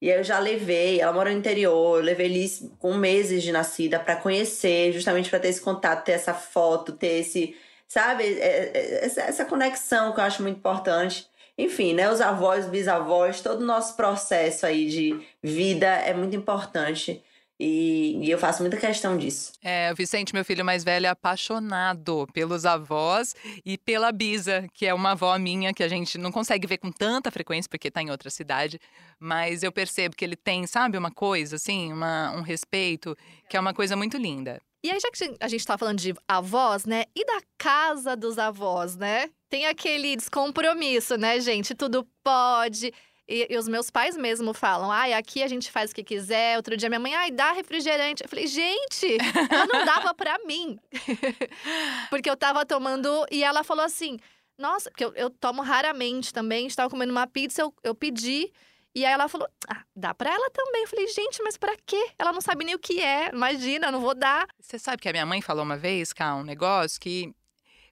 E aí eu já levei, ela mora no interior, eu levei Liz com meses de nascida para conhecer, justamente para ter esse contato, ter essa foto, ter esse, sabe, é, é, essa conexão que eu acho muito importante. Enfim, né, os avós, bisavós, todo o nosso processo aí de vida é muito importante. E, e, eu faço muita questão disso. É, o Vicente, meu filho mais velho, é apaixonado pelos avós e pela Bisa, que é uma avó minha que a gente não consegue ver com tanta frequência porque está em outra cidade, mas eu percebo que ele tem, sabe, uma coisa assim, uma, um respeito, que é uma coisa muito linda. E aí, já que a gente está falando de avós, né? E da casa dos avós, né? Tem aquele descompromisso, né, gente? Tudo pode. E, e, os meus pais mesmo falam, ai, aqui a gente faz o que quiser. Outro dia minha mãe, ai, dá refrigerante. Eu falei, gente, ela não dava pra mim. porque eu tava tomando. E ela falou assim, nossa, porque eu, eu tomo raramente também. Estava comendo uma pizza, eu, eu pedi. E aí ela falou, ah, dá pra ela também. Eu falei, gente, mas pra quê? Ela não sabe nem o que é. Imagina, não vou dar. Você sabe que a minha mãe falou uma vez, cá, um negócio que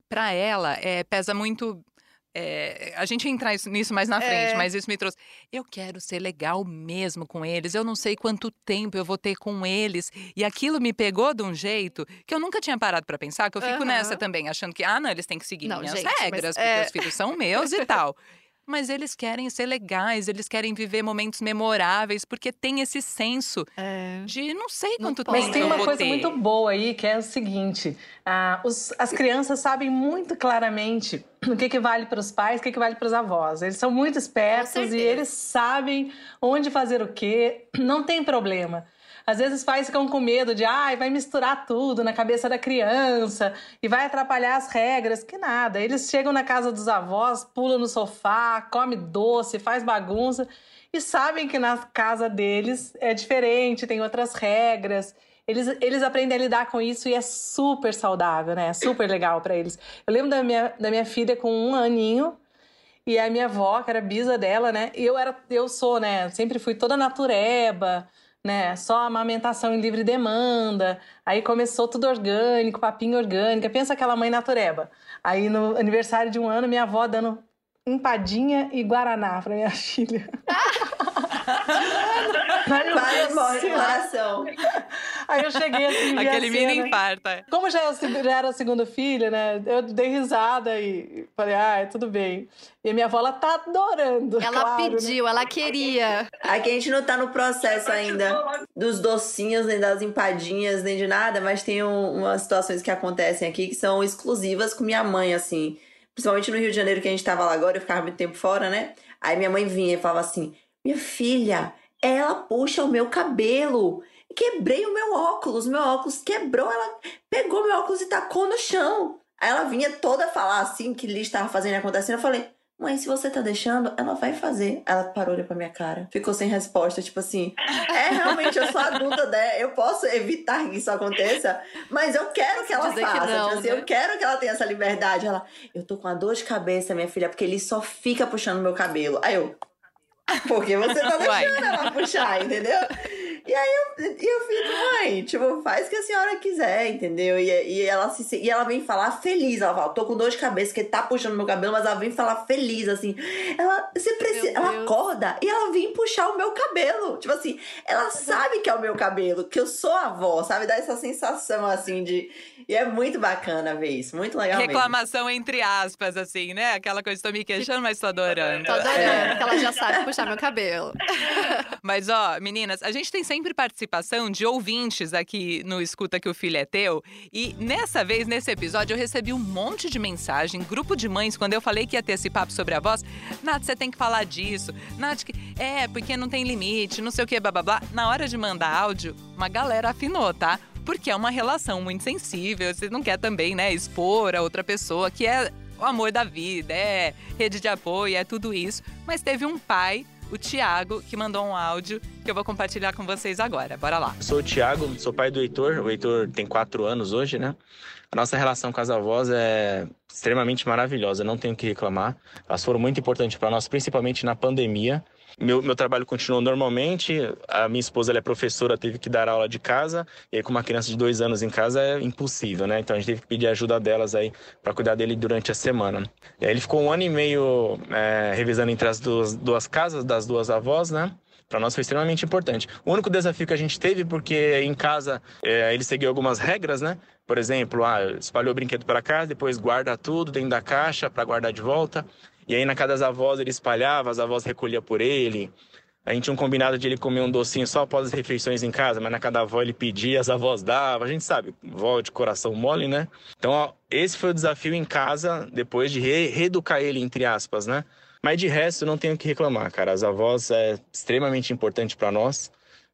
para ela é, pesa muito é, a gente entrar nisso mais na frente, é. mas isso me trouxe. Eu quero ser legal mesmo com eles. Eu não sei quanto tempo eu vou ter com eles. E aquilo me pegou de um jeito que eu nunca tinha parado para pensar, que eu fico uhum. nessa também, achando que, ah, não, eles têm que seguir não, minhas gente, regras, porque é... os filhos são meus e tal. mas eles querem ser legais, eles querem viver momentos memoráveis, porque tem esse senso é. de não sei quanto não tempo. Mas tem uma coisa ter. muito boa aí, que é o seguinte: ah, os, as crianças sabem muito claramente o que, que vale para os pais, o que, que vale para os avós. Eles são muito espertos e eles sabem onde fazer o quê, não tem problema. Às vezes os pais ficam com medo de, ai, ah, vai misturar tudo na cabeça da criança e vai atrapalhar as regras. Que nada. Eles chegam na casa dos avós, pulam no sofá, come doce, faz bagunça e sabem que na casa deles é diferente, tem outras regras. Eles, eles aprendem a lidar com isso e é super saudável, né? É super legal para eles. Eu lembro da minha, da minha filha com um aninho e a minha avó, que era bisa dela, né? E eu era, eu sou, né? Sempre fui toda natureba, né? Só amamentação em livre demanda. Aí começou tudo orgânico, papinho orgânica. Pensa aquela mãe natureba. Aí no aniversário de um ano, minha avó dando empadinha e guaraná para minha filha. Quase morre no coração. Aí eu cheguei assim. Aquele mini infarto. É. Como já, já era o segundo filho, né? Eu dei risada e falei, ah, tudo bem. E a minha avó, ela tá adorando. Ela claro, né? pediu, né? ela queria. Aqui a gente não tá no processo ainda dos docinhos, nem das empadinhas, nem de nada, mas tem um, umas situações que acontecem aqui que são exclusivas com minha mãe, assim. Principalmente no Rio de Janeiro, que a gente tava lá agora, eu ficava muito tempo fora, né? Aí minha mãe vinha e falava assim: Minha filha, ela puxa o meu cabelo. Quebrei o meu óculos. Meu óculos quebrou, ela pegou meu óculos e tacou no chão. Aí ela vinha toda falar assim que Liz estava fazendo e acontecendo. Eu falei, mãe, se você tá deixando, ela vai fazer. Ela parou olhou pra minha cara, ficou sem resposta, tipo assim, é realmente, eu sou adulta, né? Eu posso evitar que isso aconteça, mas eu quero que ela faça. que não, tipo assim, né? Eu quero que ela tenha essa liberdade. Ela, eu tô com uma dor de cabeça, minha filha, porque ele só fica puxando meu cabelo. Aí eu, porque você tá Uai. deixando ela puxar, entendeu? E aí eu, eu fico, mãe, tipo, faz o que a senhora quiser, entendeu? E, e, ela, se, e ela vem falar feliz, ela fala, tô com dor de cabeça, que tá puxando meu cabelo, mas ela vem falar feliz, assim. Ela, você precisa, ela acorda e ela vem puxar o meu cabelo. Tipo assim, ela sabe que é o meu cabelo, que eu sou a avó, sabe? Dá essa sensação, assim, de... E é muito bacana ver isso, muito legal mesmo. Reclamação entre aspas, assim, né? Aquela coisa, tô me queixando, mas tô adorando. Tô adorando, É. que ela já sabe puxar meu cabelo. Mas, ó, meninas, a gente tem sempre participação de ouvintes aqui no Escuta Que o Filho é Teu. E nessa vez, nesse episódio, eu recebi um monte de mensagem, grupo de mães, quando eu falei que ia ter esse papo sobre a voz. Nath, você tem que falar disso. Nath, que... é, porque não tem limite, não sei o que, blá blá blá. Na hora de mandar áudio, uma galera afinou, tá? Porque é uma relação muito sensível, você não quer também, né, expor a outra pessoa, que é o amor da vida, é rede de apoio, é tudo isso. Mas teve um pai o Tiago, que mandou um áudio que eu vou compartilhar com vocês agora. Bora lá. Sou o Thiago, sou pai do Heitor. O Heitor tem quatro anos hoje, né? A nossa relação com as avós é extremamente maravilhosa, não tenho o que reclamar. Elas foram muito importantes para nós, principalmente na pandemia. Meu, meu trabalho continuou normalmente, a minha esposa ela é professora, teve que dar aula de casa, e aí com uma criança de dois anos em casa é impossível, né? Então a gente teve que pedir ajuda delas aí para cuidar dele durante a semana. E aí ele ficou um ano e meio é, revisando entre as duas, duas casas das duas avós, né? Para nós foi extremamente importante. O único desafio que a gente teve, porque em casa é, ele seguiu algumas regras, né? Por exemplo, ah, espalhou o brinquedo para casa, depois guarda tudo dentro da caixa para guardar de volta. E aí na casa das avós ele espalhava, as avós recolhiam por ele. A gente tinha um combinado de ele comer um docinho só após as refeições em casa, mas na cada avó ele pedia, as avós davam. A gente sabe, vó de coração mole, né? Então, ó, esse foi o desafio em casa, depois de re reeducar ele, entre aspas, né? Mas de resto, não tenho o que reclamar, cara. As avós é extremamente importante para nós.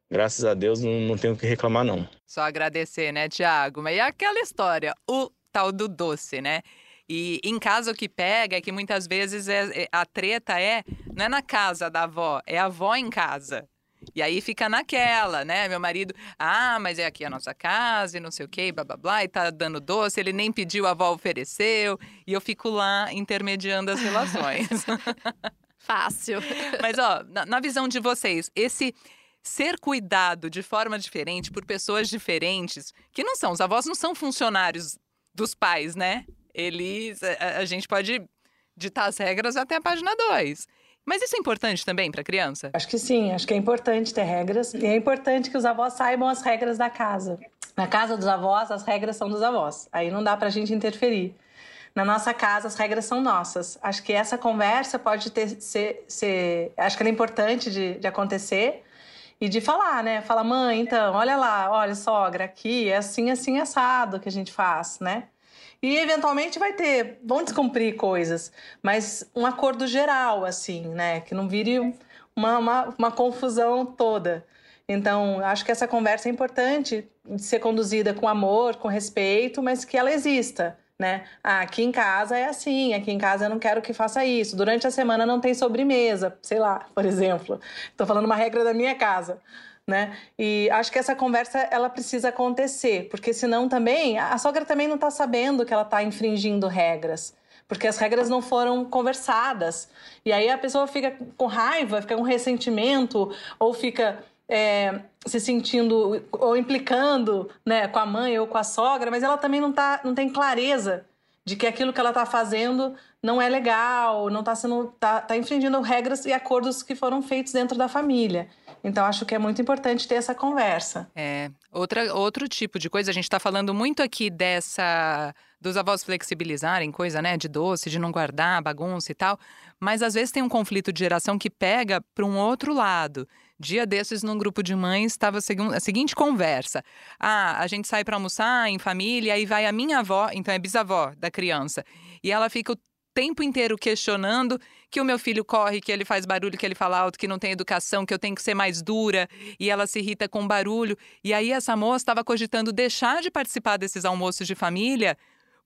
Graças a Deus, não, não tenho o que reclamar, não. Só agradecer, né, Tiago? Mas é aquela história, o tal do doce, né? E em casa o que pega é que muitas vezes é, é- a treta é, não é na casa da avó, é a avó em casa. E aí fica naquela, né? Meu marido, ah, mas é aqui a nossa casa e não sei o quê, blá blá blá, e tá dando doce, ele nem pediu, a avó ofereceu, e eu fico lá intermediando as relações. Fácil. Mas, ó, na, na visão de vocês, esse ser cuidado de forma diferente por pessoas diferentes, que não são, os avós não são funcionários dos pais, né? Eles, a, a gente pode ditar as regras até a página 2. Mas isso é importante também para criança? Acho que sim, acho que é importante ter regras e é importante que os avós saibam as regras da casa. Na casa dos avós, as regras são dos avós, aí não dá pra gente interferir. Na nossa casa, as regras são nossas. Acho que essa conversa pode ter, ser, ser acho que ela é importante de, de acontecer e de falar, né? Fala, mãe, então, olha lá, olha, sogra, aqui é assim, assim, assado que a gente faz, né? E eventualmente vai ter, vão descumprir coisas, mas um acordo geral, assim, né? Que não vire uma, uma, uma confusão toda. Então, acho que essa conversa é importante de ser conduzida com amor, com respeito, mas que ela exista, né? Ah, aqui em casa é assim, aqui em casa eu não quero que faça isso. Durante a semana não tem sobremesa, sei lá, por exemplo. Estou falando uma regra da minha casa né? E acho que essa conversa ela precisa acontecer, porque senão também a sogra também não está sabendo que ela está infringindo regras, porque as regras não foram conversadas. E aí a pessoa fica com raiva, fica com ressentimento ou fica é, se sentindo ou implicando, né, com a mãe ou com a sogra, mas ela também não tá, não tem clareza de que aquilo que ela está fazendo não é legal, não está sendo tá, tá infringindo regras e acordos que foram feitos dentro da família. Então acho que é muito importante ter essa conversa. É, outra, outro tipo de coisa, a gente está falando muito aqui dessa dos avós flexibilizarem coisa, né, de doce, de não guardar bagunça e tal, mas às vezes tem um conflito de geração que pega para um outro lado. Dia desses, num grupo de mães, estava a seguinte conversa. Ah, a gente sai para almoçar em família, aí vai a minha avó, então é bisavó da criança, e ela fica o tempo inteiro questionando que o meu filho corre, que ele faz barulho, que ele fala alto, que não tem educação, que eu tenho que ser mais dura e ela se irrita com barulho. E aí essa moça estava cogitando deixar de participar desses almoços de família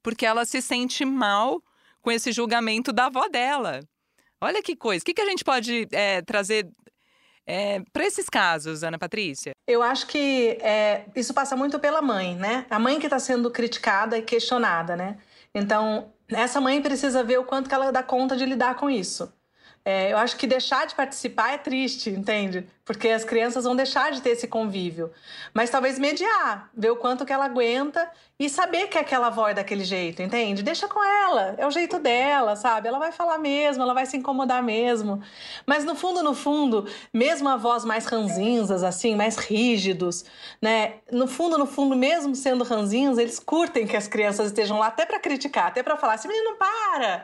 porque ela se sente mal com esse julgamento da avó dela. Olha que coisa. O que, que a gente pode é, trazer é, para esses casos, Ana Patrícia? Eu acho que é, isso passa muito pela mãe, né? A mãe que está sendo criticada e questionada, né? Então, essa mãe precisa ver o quanto que ela dá conta de lidar com isso. É, eu acho que deixar de participar é triste, entende? Porque as crianças vão deixar de ter esse convívio. Mas talvez mediar, ver o quanto que ela aguenta e saber que aquela avó é daquele jeito, entende? Deixa com ela, é o jeito dela, sabe? Ela vai falar mesmo, ela vai se incomodar mesmo. Mas no fundo, no fundo, mesmo avós mais ranzinzas, assim, mais rígidos, né? No fundo, no fundo, mesmo sendo ranzinhos, eles curtem que as crianças estejam lá até para criticar, até para falar, esse menino para,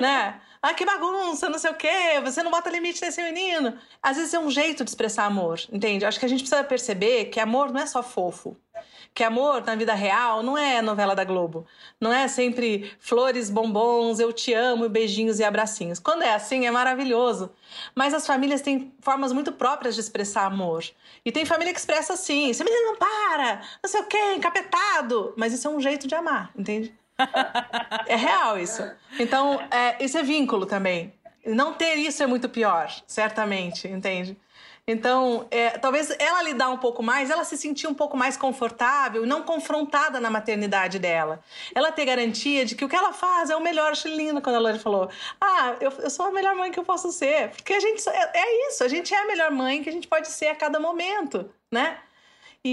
né? Ah, que bagunça, não sei o quê, você não bota limite nesse menino. Às vezes é um jeito de expressar amor, entende? Acho que a gente precisa perceber que amor não é só fofo. Que amor na vida real não é novela da Globo. Não é sempre flores, bombons, eu te amo, beijinhos e abracinhos. Quando é assim, é maravilhoso. Mas as famílias têm formas muito próprias de expressar amor. E tem família que expressa assim: esse menino não para, não sei o quê, encapetado. Mas isso é um jeito de amar, entende? É real isso. Então, é, isso é vínculo também. Não ter isso é muito pior, certamente, entende? Então, é, talvez ela lidar um pouco mais, ela se sentir um pouco mais confortável não confrontada na maternidade dela. Ela ter garantia de que o que ela faz é o melhor. Achei lindo quando a Lori falou: Ah, eu, eu, sou a melhor mãe que eu posso ser. Porque a gente é, é isso, a gente é a melhor mãe que a gente pode ser a cada momento, né?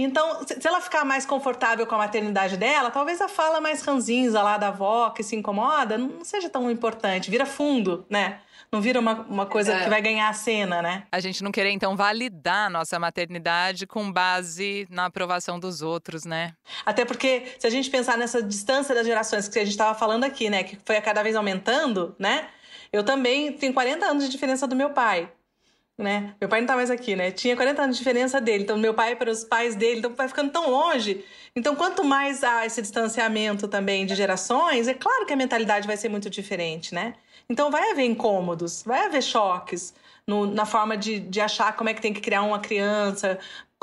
Então, se ela ficar mais confortável com a maternidade dela, talvez a fala mais ranzinza lá da avó que se incomoda não seja tão importante, vira fundo, né? Não vira uma, uma coisa é. que vai ganhar a cena, né? A gente não querer, então, validar a nossa maternidade com base na aprovação dos outros, né? Até porque, se a gente pensar nessa distância das gerações que a gente estava falando aqui, né? Que foi cada vez aumentando, né? Eu também tenho 40 anos de diferença do meu pai né? Meu pai não tá mais aqui, né? Tinha 40 anos de diferença dele. Então, meu pai para os pais dele, então vai ficando tão longe. Então, quanto mais há esse distanciamento também de gerações, é claro que a mentalidade vai ser muito diferente, né? Então, vai haver incômodos, vai haver choques no, na forma de, de achar como é que tem que criar uma criança,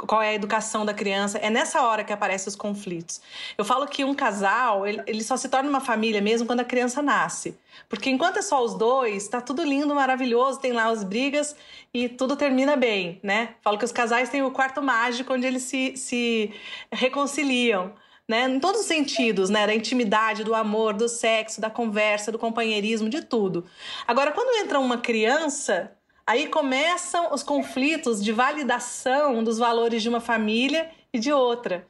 qual é a educação da criança. É nessa hora que aparecem os conflitos. Eu falo que um casal, ele, ele só se torna uma família mesmo quando a criança nasce. Porque enquanto é só os dois, tá tudo lindo, maravilhoso, tem lá as brigas e tudo termina bem, né? Falo que os casais têm o quarto mágico onde eles se, se reconciliam. Né? Em todos os sentidos, né? Da intimidade, do amor, do sexo, da conversa, do companheirismo, de tudo. Agora, quando entra uma criança, Aí começam os conflitos de validação dos valores de uma família e de outra.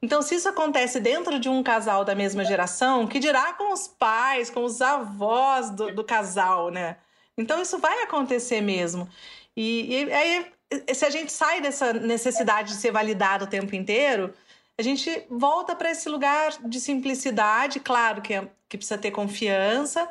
Então, se isso acontece dentro de um casal da mesma geração, que dirá com os pais, com os avós do, do casal, né? Então, isso vai acontecer mesmo. E, e aí, se a gente sai dessa necessidade de ser validado o tempo inteiro, a gente volta para esse lugar de simplicidade, claro que, é, que precisa ter confiança,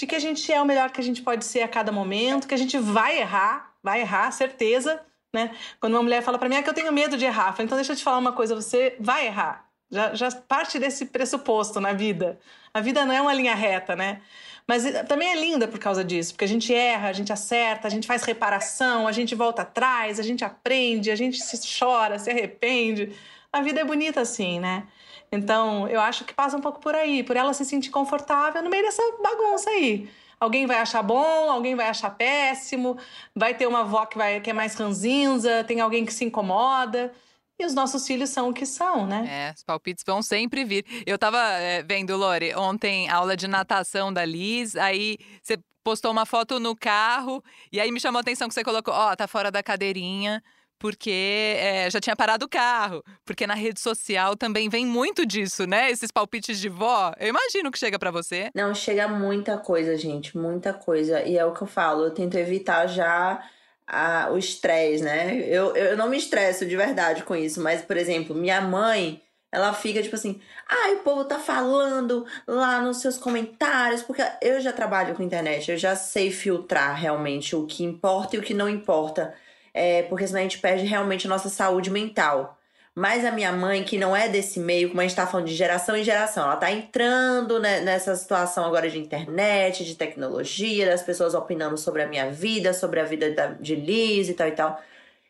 de que a gente é o melhor que a gente pode ser a cada momento, que a gente vai errar, vai errar, certeza, né? Quando uma mulher fala para mim é que eu tenho medo de errar, falo, então deixa eu te falar uma coisa, você vai errar. Já, já parte desse pressuposto na vida. A vida não é uma linha reta, né? Mas eh, também é linda por causa disso, porque a gente erra, a gente acerta, a gente faz reparação, a gente volta atrás, a gente aprende, a gente se chora, se arrepende. A vida é bonita assim, né? Então, eu acho que passa um pouco por aí, por ela se sentir confortável no meio dessa bagunça aí. Alguém vai achar bom, alguém vai achar péssimo, vai ter uma avó que, vai, que é mais ranzinza, tem alguém que se incomoda. E os nossos filhos são o que são, né? É, os palpites vão sempre vir. Eu tava é, vendo, Lore, ontem aula de natação da Liz, aí você postou uma foto no carro, e aí me chamou a atenção que você colocou, ó, oh, tá fora da cadeirinha porque é, já tinha parado o carro. Porque na rede social também vem muito disso, né? Esses palpites de vó. Eu imagino que chega para você. Não, chega muita coisa, gente. Muita coisa. E é o que eu falo. Eu tento evitar já a, o estresse, né? Eu, eu não me estresso de verdade com isso. Mas, por exemplo, minha mãe. Ela fica tipo assim, ai, ah, o povo tá falando lá nos seus comentários, porque eu já trabalho com internet, eu já sei filtrar realmente o que importa e o que não importa é, porque senão a gente perde realmente a nossa saúde mental. Mas a minha mãe, que não é desse meio, como a gente tá falando de geração em geração, ela tá entrando né, nessa situação agora de internet, de tecnologia, das pessoas opinando sobre a minha vida, sobre a vida da, de Liz e tal e tal.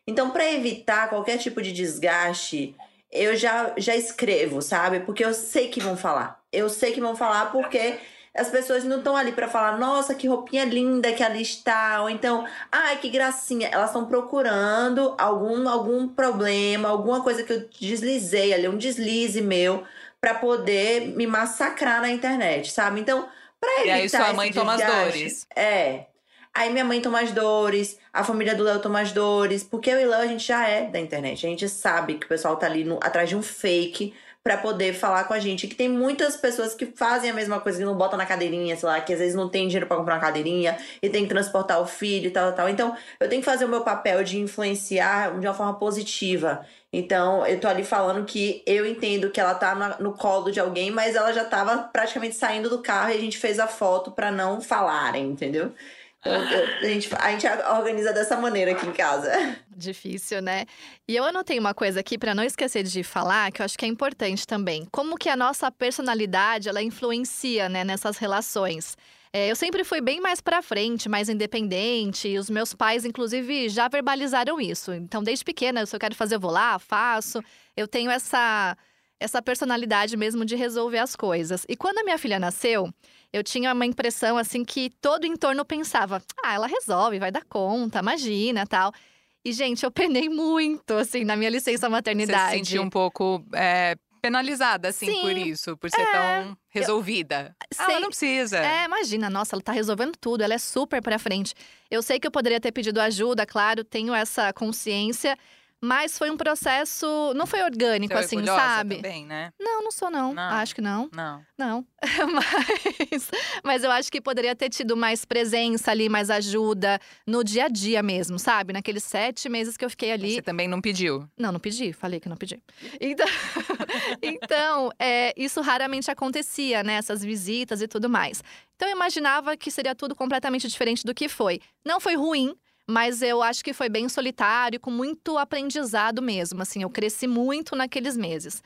Então, para evitar qualquer tipo de desgaste, eu já, já escrevo, sabe? Porque eu sei que vão falar. Eu sei que vão falar porque as pessoas não estão ali para falar, nossa, que roupinha linda que ali está, ou então, ai, que gracinha. Elas estão procurando algum, algum problema, alguma coisa que eu deslizei ali, um deslize meu, para poder me massacrar na internet, sabe? Então, pra evitar. E aí sua mãe toma as dores. É. Aí minha mãe toma as dores, a família do Léo toma as dores, porque eu e Léo a gente já é da internet. A gente sabe que o pessoal tá ali no, atrás de um fake para poder falar com a gente. Que tem muitas pessoas que fazem a mesma coisa, que não botam na cadeirinha, sei lá, que às vezes não tem dinheiro para comprar uma cadeirinha e tem que transportar o filho e tal, tal. Então, eu tenho que fazer o meu papel de influenciar de uma forma positiva. Então, eu tô ali falando que eu entendo que ela tá no colo de alguém, mas ela já tava praticamente saindo do carro e a gente fez a foto para não falarem, entendeu? Então, a, gente, a gente organiza dessa maneira aqui em casa. Difícil, né? E eu anotei uma coisa aqui para não esquecer de falar, que eu acho que é importante também. Como que a nossa personalidade, ela influencia, né, nessas relações. É, eu sempre fui bem mais para frente, mais independente, e os meus pais, inclusive, já verbalizaram isso. Então, desde pequena, se eu quero fazer, eu vou lá, faço. Eu tenho essa, essa personalidade mesmo de resolver as coisas. E quando a minha filha nasceu, eu tinha uma impressão assim que todo o entorno pensava: ah, ela resolve, vai dar conta, imagina, tal. E, gente, eu penei muito, assim, na minha licença maternidade. Você se sentiu um pouco é, penalizada, assim, Sim, por isso, por ser é, tão resolvida. Eu, ah, ela não precisa. É, imagina, nossa, ela tá resolvendo tudo, ela é super pra frente. Eu sei que eu poderia ter pedido ajuda, claro, tenho essa consciência. Mas foi um processo. Não foi orgânico, Você assim, sabe? Também, né? Não, não sou, não. não. Acho que não. Não. Não. mas, mas eu acho que poderia ter tido mais presença ali, mais ajuda no dia a dia mesmo, sabe? Naqueles sete meses que eu fiquei ali. Você também não pediu? Não, não pedi. Falei que não pedi. Então, então é, isso raramente acontecia, né? Essas visitas e tudo mais. Então eu imaginava que seria tudo completamente diferente do que foi. Não foi ruim mas eu acho que foi bem solitário, com muito aprendizado mesmo. Assim, eu cresci muito naqueles meses.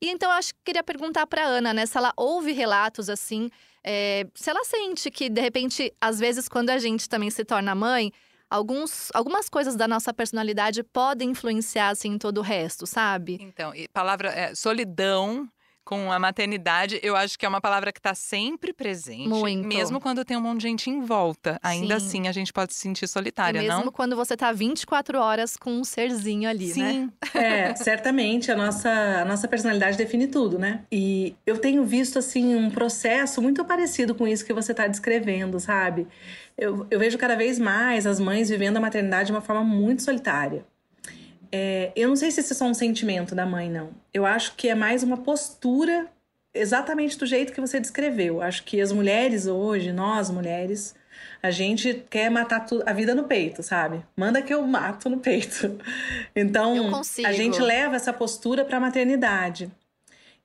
E então eu acho que queria perguntar para Ana, né, se ela ouve relatos assim, é, se ela sente que de repente, às vezes, quando a gente também se torna mãe, alguns, algumas coisas da nossa personalidade podem influenciar assim todo o resto, sabe? Então, palavra é, solidão com a maternidade, eu acho que é uma palavra que está sempre presente. Muito. Mesmo quando tem um monte de gente em volta. Ainda Sim. assim, a gente pode se sentir solitária, e mesmo não? quando você está 24 horas com um serzinho ali, Sim. né? É, certamente a nossa, a nossa personalidade define tudo, né? E eu tenho visto, assim, um processo muito parecido com isso que você está descrevendo, sabe? Eu, eu vejo cada vez mais as mães vivendo a maternidade de uma forma muito solitária. É, eu não sei se isso é só um sentimento da mãe, não. Eu acho que é mais uma postura exatamente do jeito que você descreveu. Acho que as mulheres hoje, nós mulheres, a gente quer matar a vida no peito, sabe? Manda que eu mato no peito. Então, a gente leva essa postura para a maternidade.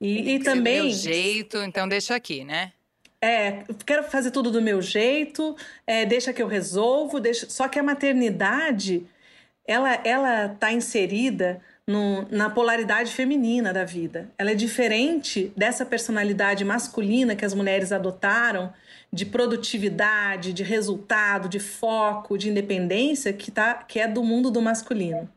E, e também. Do meu jeito, então deixa aqui, né? É, quero fazer tudo do meu jeito, é, deixa que eu resolvo, deixa. Só que a maternidade ela ela está inserida no, na polaridade feminina da vida. Ela é diferente dessa personalidade masculina que as mulheres adotaram de produtividade, de resultado, de foco, de independência que, tá, que é do mundo do masculino.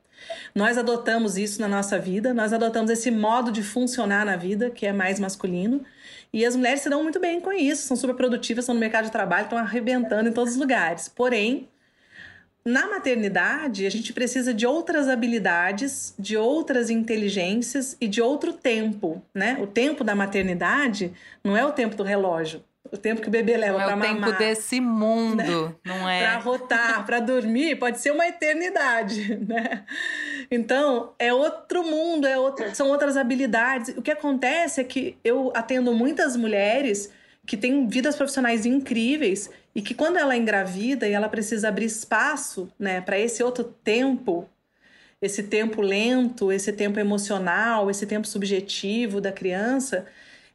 Nós adotamos isso na nossa vida, nós adotamos esse modo de funcionar na vida que é mais masculino. E as mulheres se dão muito bem com isso, são super produtivas, estão no mercado de trabalho, estão arrebentando em todos os lugares. Porém, na maternidade, a gente precisa de outras habilidades, de outras inteligências e de outro tempo, né? O tempo da maternidade não é o tempo do relógio. O tempo que o bebê leva para mamar. É o tempo desse mundo, né? não é? Para rotar, para dormir, pode ser uma eternidade, né? Então, é outro mundo, é outro, são outras habilidades. O que acontece é que eu atendo muitas mulheres que têm vidas profissionais incríveis e que quando ela é engravida e ela precisa abrir espaço, né, para esse outro tempo, esse tempo lento, esse tempo emocional, esse tempo subjetivo da criança,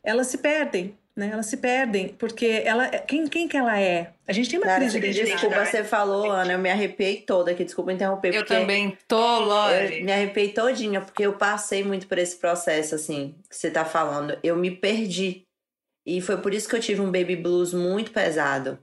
elas se perdem né? Elas se perdem, porque ela, quem, quem que ela é? A gente tem uma crise de identidade. Desculpa, você falou, Ana, eu me arrepiei toda aqui, desculpa interromper. Eu também tô, Lore. Eu me arrepiei todinha, porque eu passei muito por esse processo, assim, que você tá falando. Eu me perdi. E foi por isso que eu tive um baby blues muito pesado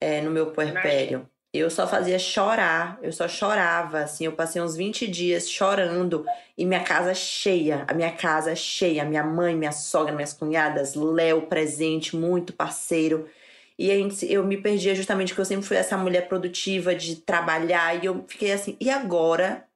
é, no meu puerpério eu só fazia chorar, eu só chorava, assim, eu passei uns 20 dias chorando e minha casa cheia, a minha casa cheia, minha mãe, minha sogra, minhas cunhadas, Léo presente, muito parceiro. E a gente, eu me perdia justamente porque eu sempre fui essa mulher produtiva de trabalhar e eu fiquei assim, e agora?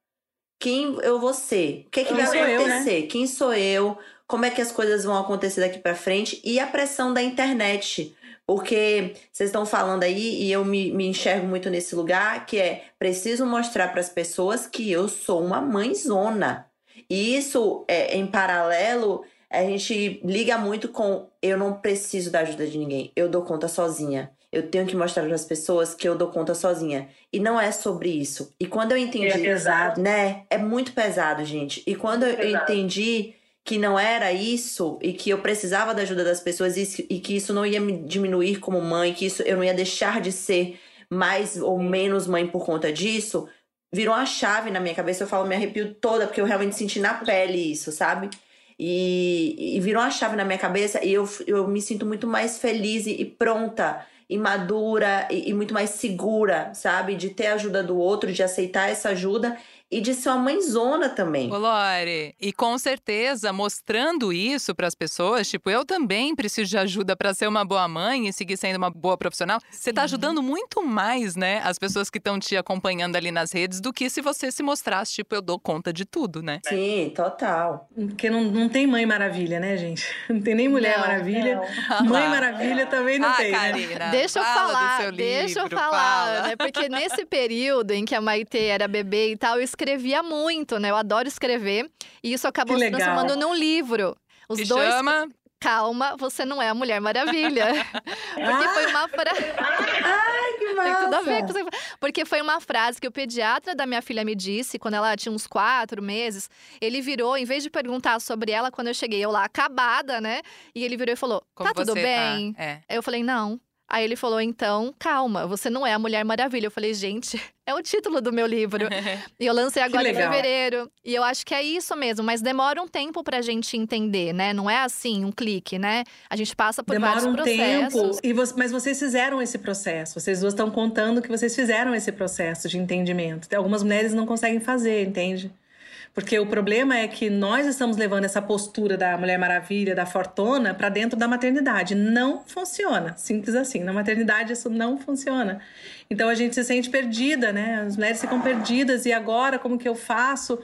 Quem eu vou ser? O que, é que vai acontecer? Eu, né? Quem sou eu? Como é que as coisas vão acontecer daqui para frente? E a pressão da internet porque vocês estão falando aí e eu me, me enxergo muito nesse lugar que é preciso mostrar para as pessoas que eu sou uma mãezona. E isso, é, em paralelo, a gente liga muito com eu não preciso da ajuda de ninguém, eu dou conta sozinha. Eu tenho que mostrar para as pessoas que eu dou conta sozinha. E não é sobre isso. E quando eu entendi. É pesado. Né? É muito pesado, gente. E quando eu entendi que não era isso e que eu precisava da ajuda das pessoas e, que isso não ia me diminuir como mãe, que isso eu não ia deixar de ser mais ou menos mãe por conta disso, virou uma chave na minha cabeça. Eu falo, me arrepio toda, porque eu realmente senti na pele isso, sabe? E, e virou uma chave na minha cabeça e eu, eu me sinto muito mais feliz e, e pronta e madura e, e, muito mais segura, sabe? De ter a ajuda do outro, de aceitar essa ajuda e de ser uma mãezona também. Ô, Lore, e com certeza mostrando isso para as pessoas, tipo, eu também preciso de ajuda para ser uma boa mãe e seguir sendo uma boa profissional. Você está ajudando muito mais, né, as pessoas que estão te acompanhando ali nas redes do que se você se mostrasse, tipo, eu dou conta de tudo, né? Sim, total. Porque não, não tem mãe maravilha, né, gente? Não tem nem mulher não, maravilha. Não. Mãe maravilha também não ah, tem. Karina, né? Deixa eu falar, deixa eu falar, né? Porque nesse período em que a Maite era bebê e tal, eu escrevi escrevia muito, né? Eu adoro escrever. E isso acabou se transformando num livro. Os que dois. Chama? Calma, você não é a Mulher Maravilha. Porque foi uma frase. Ai, que massa! Tem tudo a ver com você. Porque foi uma frase que o pediatra da minha filha me disse quando ela tinha uns quatro meses. Ele virou, em vez de perguntar sobre ela, quando eu cheguei eu lá acabada, né? E ele virou e falou: Como Tá tudo bem? Tá? É. Eu falei: Não. Aí ele falou: então, calma, você não é a Mulher Maravilha. Eu falei, gente, é o título do meu livro. e eu lancei agora em fevereiro. E eu acho que é isso mesmo, mas demora um tempo pra gente entender, né? Não é assim, um clique, né? A gente passa por demora vários um processos. Tempo, e você, mas vocês fizeram esse processo. Vocês duas estão contando que vocês fizeram esse processo de entendimento. Algumas mulheres não conseguem fazer, entende? Porque o problema é que nós estamos levando essa postura da Mulher Maravilha, da Fortuna, para dentro da maternidade. Não funciona. Simples assim. Na maternidade isso não funciona. Então a gente se sente perdida, né? As mulheres ficam perdidas. E agora, como que eu faço?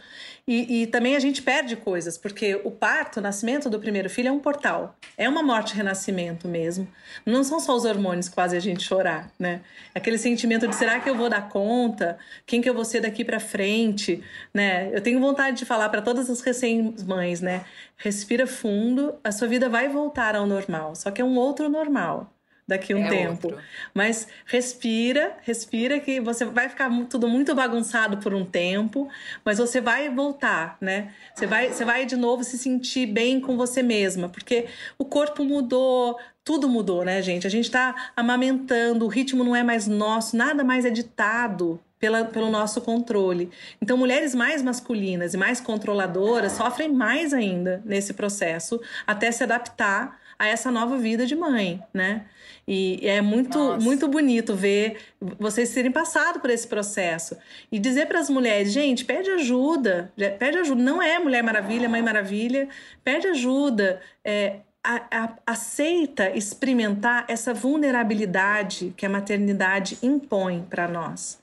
E, e, também a gente perde coisas, porque o parto, o nascimento do primeiro filho é um portal. É uma morte-renascimento mesmo. Não são só os hormônios que fazem a gente chorar, né? Aquele sentimento de será que eu vou dar conta? Quem que eu vou ser daqui para frente? Né? Eu tenho vontade de falar para todas as recém-mães, né? Respira fundo, a sua vida vai voltar ao normal, só que é um outro normal daqui a um é tempo. Outro. Mas respira, respira que você vai ficar tudo muito bagunçado por um tempo, mas você vai voltar, né? Você vai, você vai de novo se sentir bem com você mesma, porque o corpo mudou, tudo mudou, né, gente? A gente está amamentando, o ritmo não é mais nosso, nada mais é ditado pela, pelo nosso controle. Então, mulheres mais masculinas e mais controladoras sofrem mais ainda nesse processo até se adaptar a essa nova vida de mãe, né? E é muito, muito bonito ver vocês terem passado por esse processo. E dizer para as mulheres, gente, pede ajuda, pede ajuda. Não é Mulher Maravilha, Mãe Maravilha, pede ajuda. É, a, a, aceita experimentar essa vulnerabilidade que a maternidade impõe para nós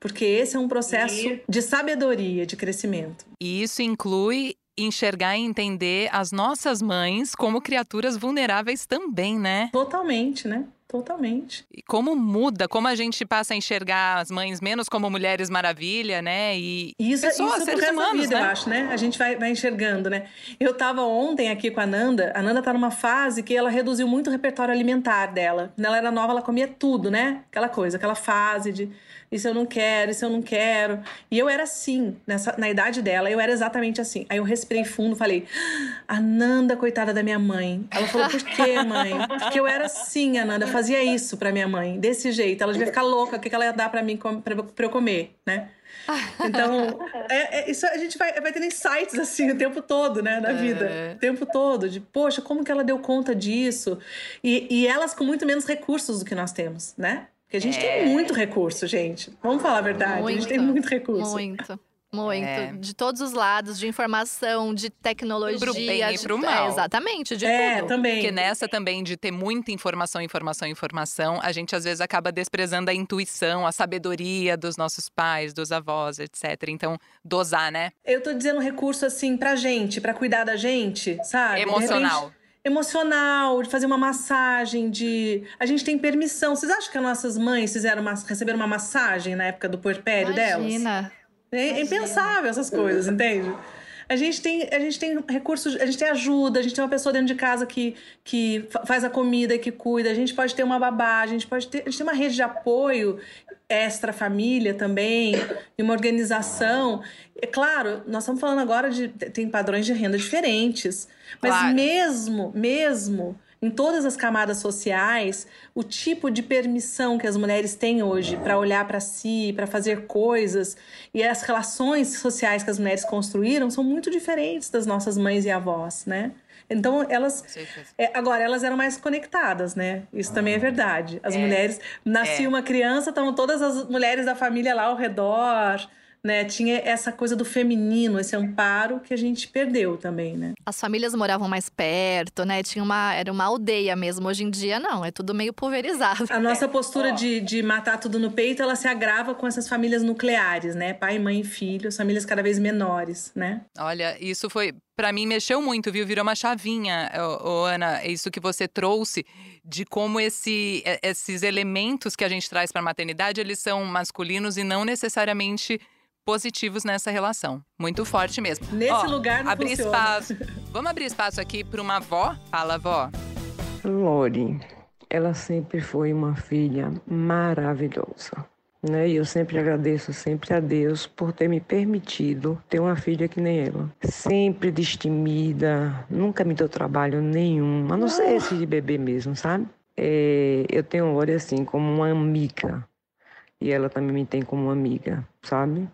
porque esse é um processo e... de sabedoria, de crescimento. E isso inclui enxergar e entender as nossas mães como criaturas vulneráveis também, né? Totalmente, né? Totalmente. E como muda, como a gente passa a enxergar as mães menos como mulheres maravilha, né? E isso, pessoas, isso seres humanos, vida, né? eu acho, né? A gente vai, vai enxergando, né? Eu tava ontem aqui com a Nanda, a Nanda tá numa fase que ela reduziu muito o repertório alimentar dela. Quando ela era nova, ela comia tudo, né? Aquela coisa, aquela fase de isso eu não quero, isso eu não quero. E eu era assim, nessa, na idade dela, eu era exatamente assim. Aí eu respirei fundo, falei, Ananda, coitada da minha mãe. Ela falou, por quê, mãe? Porque eu era assim, Ananda, eu fazia isso pra minha mãe, desse jeito. Ela devia ficar louca, o que ela ia dar pra mim pra, pra eu comer, né? Então, é, é, isso a gente vai, vai tendo insights assim o tempo todo, né, na vida. É. O tempo todo, de poxa, como que ela deu conta disso? E, e elas com muito menos recursos do que nós temos, né? Porque a gente é. tem muito recurso, gente. Vamos falar a verdade, muito, a gente tem muito recurso. Muito. Muito. É. De todos os lados, de informação, de tecnologia. Pro bem de... e pro mal. É, exatamente, de é, tudo. também. Porque nessa também de ter muita informação, informação, informação, a gente às vezes acaba desprezando a intuição, a sabedoria dos nossos pais, dos avós, etc. Então, dosar, né? Eu tô dizendo recurso assim pra gente, pra cuidar da gente, sabe? Emocional emocional, de fazer uma massagem, de. A gente tem permissão. Vocês acham que as nossas mães fizeram uma... receberam uma massagem na época do puerpério Imagina. delas? É, é impensável essas coisas, entende? A gente, tem, a gente tem recursos, a gente tem ajuda, a gente tem uma pessoa dentro de casa que, que faz a comida, que cuida, a gente pode ter uma babá, a gente pode ter, a gente tem uma rede de apoio extra família também, e uma organização. É claro, nós estamos falando agora de tem padrões de renda diferentes, mas claro. mesmo, mesmo em todas as camadas sociais, o tipo de permissão que as mulheres têm hoje para olhar para si, para fazer coisas, e as relações sociais que as mulheres construíram são muito diferentes das nossas mães e avós, né? Então, elas. É, agora, elas eram mais conectadas, né? Isso também é verdade. As é, mulheres. Nascia é. uma criança, estavam todas as mulheres da família lá ao redor né? Tinha essa coisa do feminino, esse amparo que a gente perdeu também, né? As famílias moravam mais perto, né? Tinha uma, era uma aldeia mesmo. Hoje em dia, não, é tudo meio pulverizado. A nossa postura de, de matar tudo no peito, ela se agrava com essas famílias nucleares, né? Pai, mãe e filho, famílias cada vez menores, né? Olha, isso foi para mim mexeu muito, viu? Virou uma chavinha, ô, ô, Ana, isso que você trouxe de como esse, esses elementos que a gente traz para a maternidade, eles são masculinos e não necessariamente positivos nessa relação. Muito forte mesmo. Nesse Ó, lugar não abrir funciona. espaço. Vamos abrir espaço aqui para uma avó? Fala, avó. Lori, ela sempre foi uma filha maravilhosa. Né? E eu sempre agradeço sempre a Deus por ter me permitido ter uma filha que nem ela. Sempre destemida, nunca me deu trabalho nenhum, a não ser esse de bebê mesmo, sabe? É, eu tenho Lori assim como uma amiga e ela também me tem como uma amiga, sabe?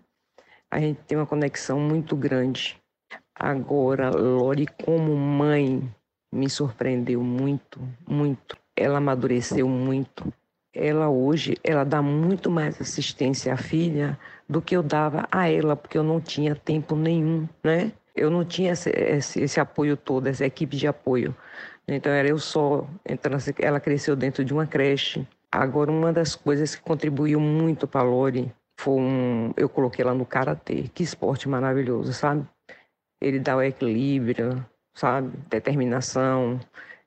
A gente tem uma conexão muito grande. Agora, Lori, como mãe, me surpreendeu muito, muito. Ela amadureceu muito. Ela hoje, ela dá muito mais assistência à filha do que eu dava a ela, porque eu não tinha tempo nenhum, né? Eu não tinha esse, esse, esse apoio todo, essa equipe de apoio. Então era eu só. Então ela cresceu dentro de uma creche. Agora, uma das coisas que contribuiu muito para a Lori foi um, eu coloquei lá no karatê. Que esporte maravilhoso, sabe? Ele dá o equilíbrio, sabe? Determinação.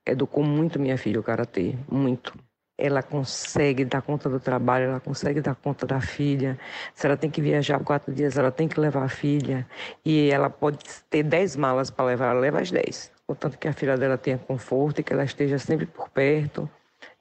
Educou muito minha filha o karatê, muito. Ela consegue dar conta do trabalho, ela consegue dar conta da filha. Se ela tem que viajar quatro dias, ela tem que levar a filha. E ela pode ter dez malas para levar, ela leva as dez. Contanto que a filha dela tenha conforto e que ela esteja sempre por perto.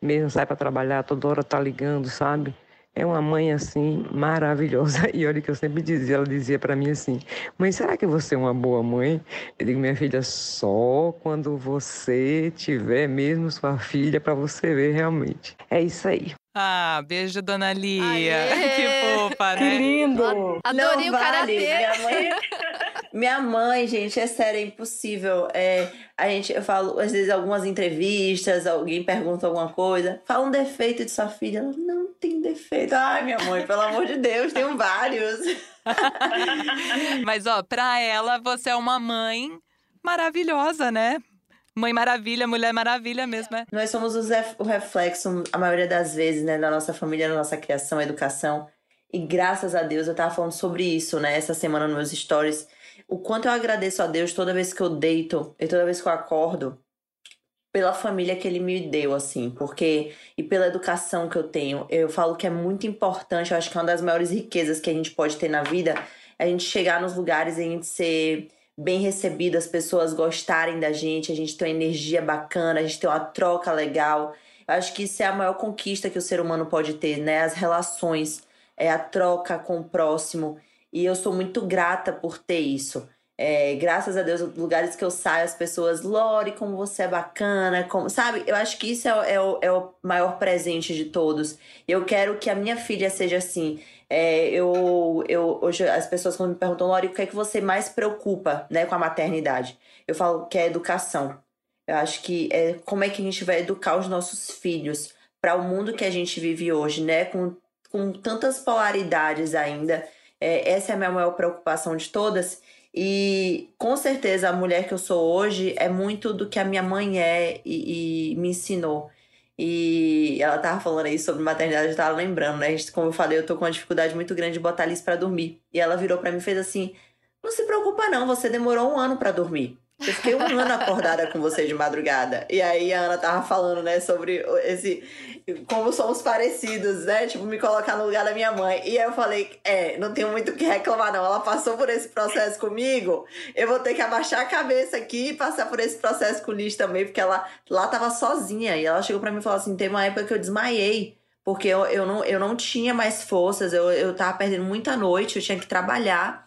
Mesmo sai para trabalhar, toda hora tá ligando, sabe? É uma mãe assim maravilhosa. E olha que eu sempre dizia, ela dizia para mim assim: "Mãe, será que você é uma boa mãe?" Eu digo: "Minha filha, só quando você tiver mesmo sua filha para você ver realmente". É isso aí. Ah, beijo, dona Lia. Aê! Que fofa, né? Que lindo! Adorei o vale. karatê. Minha mãe, minha mãe, gente, é sério, é impossível. É, a gente, eu falo, às vezes, algumas entrevistas, alguém pergunta alguma coisa, fala um defeito de sua filha. Ela, não tem defeito. Ai, minha mãe, pelo amor de Deus, tenho vários. Mas, ó, pra ela, você é uma mãe maravilhosa, né? Mãe Maravilha, Mulher Maravilha mesmo, é? Nós somos o reflexo, a maioria das vezes, né, da nossa família, da nossa criação, educação. E graças a Deus, eu tava falando sobre isso, né, essa semana nos meus stories. O quanto eu agradeço a Deus toda vez que eu deito e toda vez que eu acordo. pela família que ele me deu, assim, porque e pela educação que eu tenho. Eu falo que é muito importante, eu acho que é uma das maiores riquezas que a gente pode ter na vida, é a gente chegar nos lugares e a gente ser bem recebido, as pessoas gostarem da gente, a gente ter uma energia bacana, a gente ter uma troca legal. Eu acho que isso é a maior conquista que o ser humano pode ter, né? As relações, é a troca com o próximo. E eu sou muito grata por ter isso. É, graças a Deus, lugares que eu saio, as pessoas, Lore, como você é bacana, como, sabe? Eu acho que isso é, é, o, é o maior presente de todos. Eu quero que a minha filha seja assim. É, eu, eu, hoje as pessoas quando me perguntam, Lore, o que é que você mais preocupa né, com a maternidade? Eu falo que é educação. Eu acho que é como é que a gente vai educar os nossos filhos para o mundo que a gente vive hoje, né? Com, com tantas polaridades ainda. É, essa é a minha maior preocupação de todas. E com certeza a mulher que eu sou hoje é muito do que a minha mãe é e, e me ensinou. E ela tava falando aí sobre maternidade, eu tava lembrando, né? Como eu falei, eu tô com uma dificuldade muito grande de botar a Alice pra dormir. E ela virou para mim e fez assim: Não se preocupa, não, você demorou um ano para dormir. Eu fiquei um ano acordada com você de madrugada. E aí a Ana tava falando, né, sobre esse. Como somos parecidos, né? Tipo, me colocar no lugar da minha mãe. E aí eu falei, é, não tenho muito o que reclamar, não. Ela passou por esse processo comigo. Eu vou ter que abaixar a cabeça aqui e passar por esse processo com o Liz também, porque ela lá tava sozinha. E ela chegou para mim e falou assim: teve uma época que eu desmaiei. Porque eu, eu, não, eu não tinha mais forças, eu, eu tava perdendo muita noite, eu tinha que trabalhar.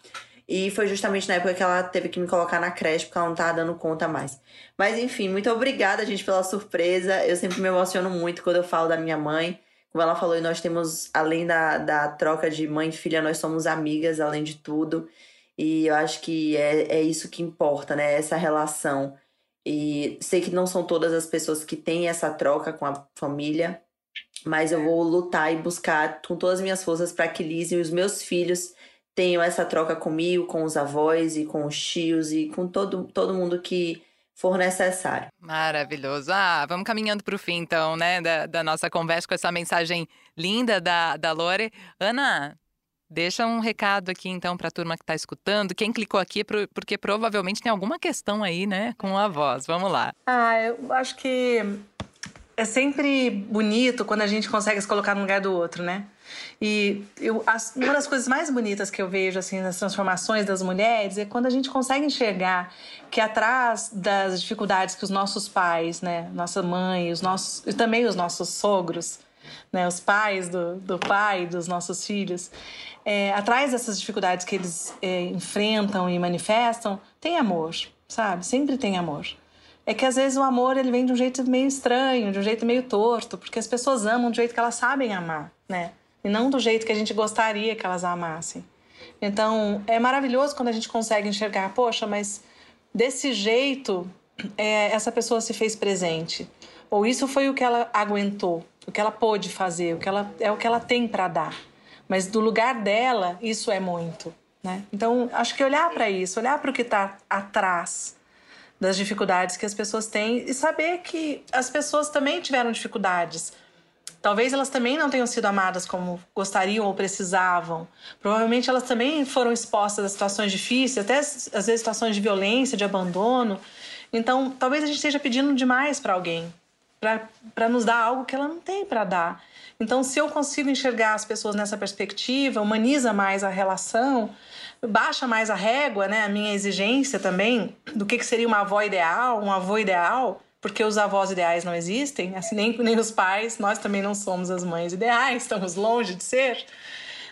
E foi justamente na época que ela teve que me colocar na creche, porque ela não tava dando conta mais. Mas enfim, muito obrigada, gente, pela surpresa. Eu sempre me emociono muito quando eu falo da minha mãe. Como ela falou, nós temos, além da, da troca de mãe e filha, nós somos amigas, além de tudo. E eu acho que é, é isso que importa, né? Essa relação. E sei que não são todas as pessoas que têm essa troca com a família, mas eu vou lutar e buscar com todas as minhas forças para que Liz e os meus filhos tenho essa troca comigo, com os avós e com os tios e com todo, todo mundo que for necessário. Maravilhoso. Ah, vamos caminhando para o fim, então, né, da, da, nossa conversa com essa mensagem linda da, da Lore. Ana, deixa um recado aqui, então, para a turma que está escutando. Quem clicou aqui, porque provavelmente tem alguma questão aí, né, com a voz. Vamos lá. Ah, eu acho que é sempre bonito quando a gente consegue se colocar no lugar do outro, né? E eu, as, uma das coisas mais bonitas que eu vejo assim nas transformações das mulheres é quando a gente consegue enxergar que atrás das dificuldades que os nossos pais, né, nossa mãe, os nossos e também os nossos sogros, né, os pais do, do pai dos nossos filhos, é, atrás dessas dificuldades que eles é, enfrentam e manifestam, tem amor, sabe? Sempre tem amor é que às vezes o amor ele vem de um jeito meio estranho, de um jeito meio torto, porque as pessoas amam do jeito que elas sabem amar, né? E não do jeito que a gente gostaria que elas amassem. Então, é maravilhoso quando a gente consegue enxergar, poxa, mas desse jeito é, essa pessoa se fez presente. Ou isso foi o que ela aguentou, o que ela pôde fazer, o que ela, é o que ela tem para dar. Mas do lugar dela, isso é muito. Né? Então, acho que olhar para isso, olhar para o que está atrás das dificuldades que as pessoas têm e saber que as pessoas também tiveram dificuldades Talvez elas também não tenham sido amadas como gostariam ou precisavam. Provavelmente elas também foram expostas a situações difíceis, até às vezes situações de violência, de abandono. Então, talvez a gente esteja pedindo demais para alguém, para nos dar algo que ela não tem para dar. Então, se eu consigo enxergar as pessoas nessa perspectiva, humaniza mais a relação, baixa mais a régua, né, a minha exigência também do que, que seria uma avó ideal, um avô ideal, porque os avós ideais não existem, assim, nem, nem os pais, nós também não somos as mães ideais, estamos longe de ser.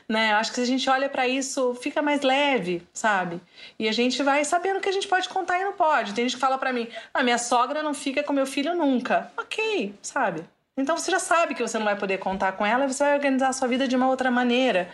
Né? Acho que se a gente olha para isso, fica mais leve, sabe? E a gente vai sabendo que a gente pode contar e não pode. Tem gente que fala para mim: "A ah, minha sogra não fica com meu filho nunca". OK, sabe? Então você já sabe que você não vai poder contar com ela e você vai organizar a sua vida de uma outra maneira.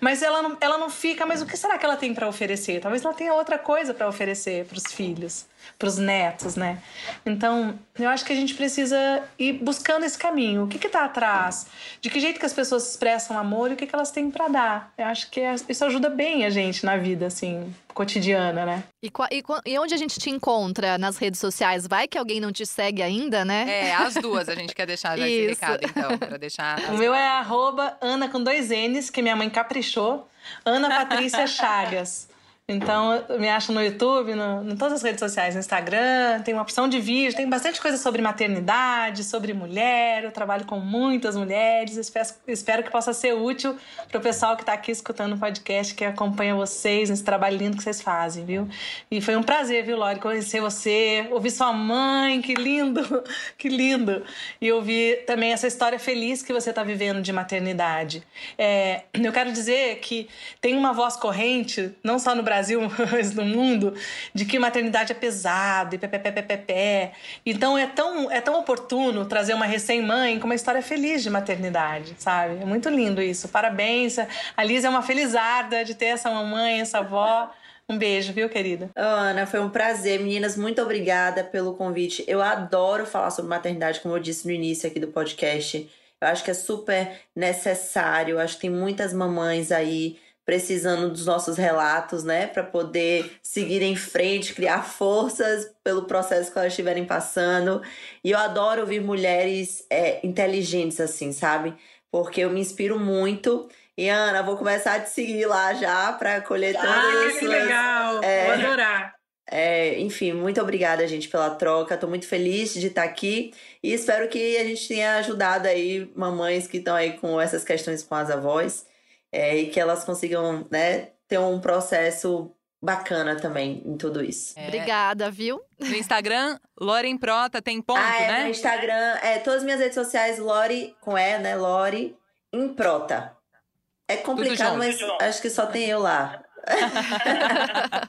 Mas ela não, ela não fica, mas o que será que ela tem para oferecer? Talvez ela tenha outra coisa para oferecer para os filhos, para os netos, né? Então, eu acho que a gente precisa ir buscando esse caminho. O que está atrás? De que jeito que as pessoas expressam amor e o que, que elas têm para dar? Eu acho que é, isso ajuda bem a gente na vida, assim, cotidiana, né? E, e, e, onde a gente te encontra nas redes sociais? Vai que alguém não te segue ainda, né? É, as duas a gente quer deixar já esse recado, então, pra deixar. O meu é arroba Ana com dois N's, que minha mãe caprichou. Ana Patrícia Chagas. Então, me acha no YouTube, no, em todas as redes sociais, no Instagram, tem uma opção de vídeo, tem bastante coisa sobre maternidade, sobre mulher. Eu trabalho com muitas mulheres. Espero, espero que possa ser útil para o pessoal que está aqui escutando o podcast, que acompanha vocês nesse trabalho lindo que vocês fazem, viu? E foi um prazer, viu, Lori, conhecer você, ouvir sua mãe, que lindo, que lindo. E ouvir também essa história feliz que você está vivendo de maternidade. É, eu quero dizer que tem uma voz corrente, não só no Brasil, Brasil, mas no mundo, de que maternidade é pesado e pé, Então é tão, é tão oportuno trazer uma recém-mãe com uma história feliz de maternidade, sabe? É muito lindo isso. Parabéns. A Liz é uma felizarda de ter essa mamãe, essa avó. Um beijo, viu, querida? Ana, foi um prazer. Meninas, muito obrigada pelo convite. Eu adoro falar sobre maternidade, como eu disse no início aqui do podcast. Eu acho que é super necessário. Eu acho que tem muitas mamães aí precisando dos nossos relatos, né, para poder seguir em frente, criar forças pelo processo que elas estiverem passando. E eu adoro ouvir mulheres é, inteligentes assim, sabe? Porque eu me inspiro muito. E Ana, vou começar a te seguir lá já para colher ah, todas que legal! É, vou adorar. É, enfim, muito obrigada, gente, pela troca. Tô muito feliz de estar aqui e espero que a gente tenha ajudado aí mamães que estão aí com essas questões com as avós é, e que elas consigam né, ter um processo bacana também em tudo isso. É. Obrigada, viu? No Instagram, Loren Prota tem ponto, ah, é, né? No Instagram, é, todas as minhas redes sociais, Lori com E, né? Lori Improta. É complicado, mas acho que só tem eu lá.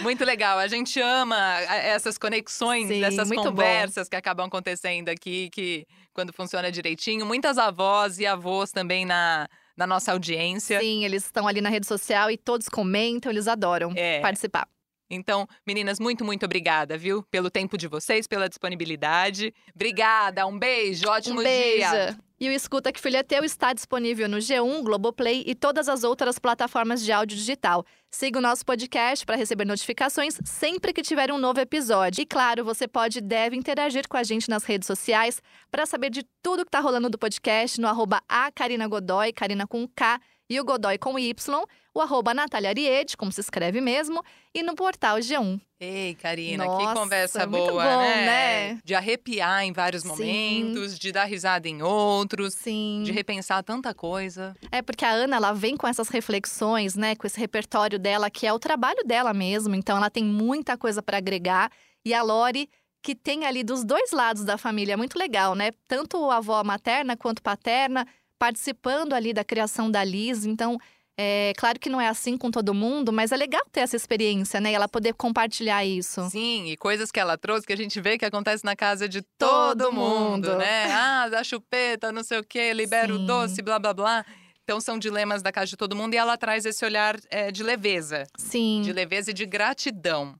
muito legal. A gente ama essas conexões, Sim, essas conversas bom. que acabam acontecendo aqui, que quando funciona direitinho. Muitas avós e avós também na da nossa audiência. Sim, eles estão ali na rede social e todos comentam, eles adoram é. participar. Então, meninas, muito, muito obrigada, viu? Pelo tempo de vocês, pela disponibilidade. Obrigada, um beijo, ótimo um beijo. dia. E o Escuta que Filho é Teu está disponível no G1, Globoplay e todas as outras plataformas de áudio digital. Siga o nosso podcast para receber notificações sempre que tiver um novo episódio. E claro, você pode e deve interagir com a gente nas redes sociais para saber de tudo que está rolando do podcast no arroba a Karina Godoy, Karina com K e o Godoy com Y, o arroba Natália Ariede, como se escreve mesmo, e no portal G1. Ei, Karina, Nossa, que conversa boa, bom, né? né? De arrepiar em vários Sim. momentos, de dar risada em outros, Sim. de repensar tanta coisa. É porque a Ana, ela vem com essas reflexões, né, com esse repertório dela, que é o trabalho dela mesmo, então ela tem muita coisa para agregar. E a Lori que tem ali dos dois lados da família, é muito legal, né? Tanto a avó materna quanto paterna, participando ali da criação da Liz. Então, é claro que não é assim com todo mundo, mas é legal ter essa experiência, né? E ela poder compartilhar isso. Sim, e coisas que ela trouxe que a gente vê que acontece na casa de todo, todo mundo, mundo, né? Ah, da chupeta, não sei o quê, libera Sim. o doce, blá blá blá. Então são dilemas da casa de todo mundo e ela traz esse olhar é, de leveza. Sim. De leveza e de gratidão.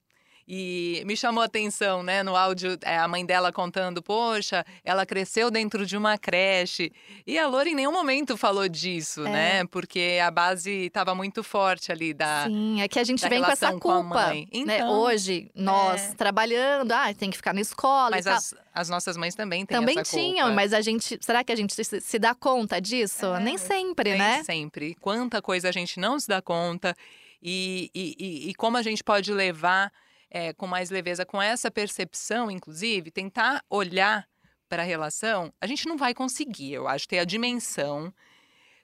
E me chamou a atenção, né, no áudio, é, a mãe dela contando, poxa, ela cresceu dentro de uma creche. E a Lore em nenhum momento falou disso, é. né? Porque a base estava muito forte ali da. Sim, é que a gente vem com essa culpa. Com então, né? Hoje, nós é. trabalhando, ah, tem que ficar na escola. Mas as, as, nossas mães também têm Também tinham, mas a gente. Será que a gente se, se dá conta disso? É, nem sempre, nem né? Nem sempre. Quanta coisa a gente não se dá conta. E, e, e, e como a gente pode levar é, com mais leveza, com essa percepção, inclusive, tentar olhar para a relação, a gente não vai conseguir, eu acho, ter a dimensão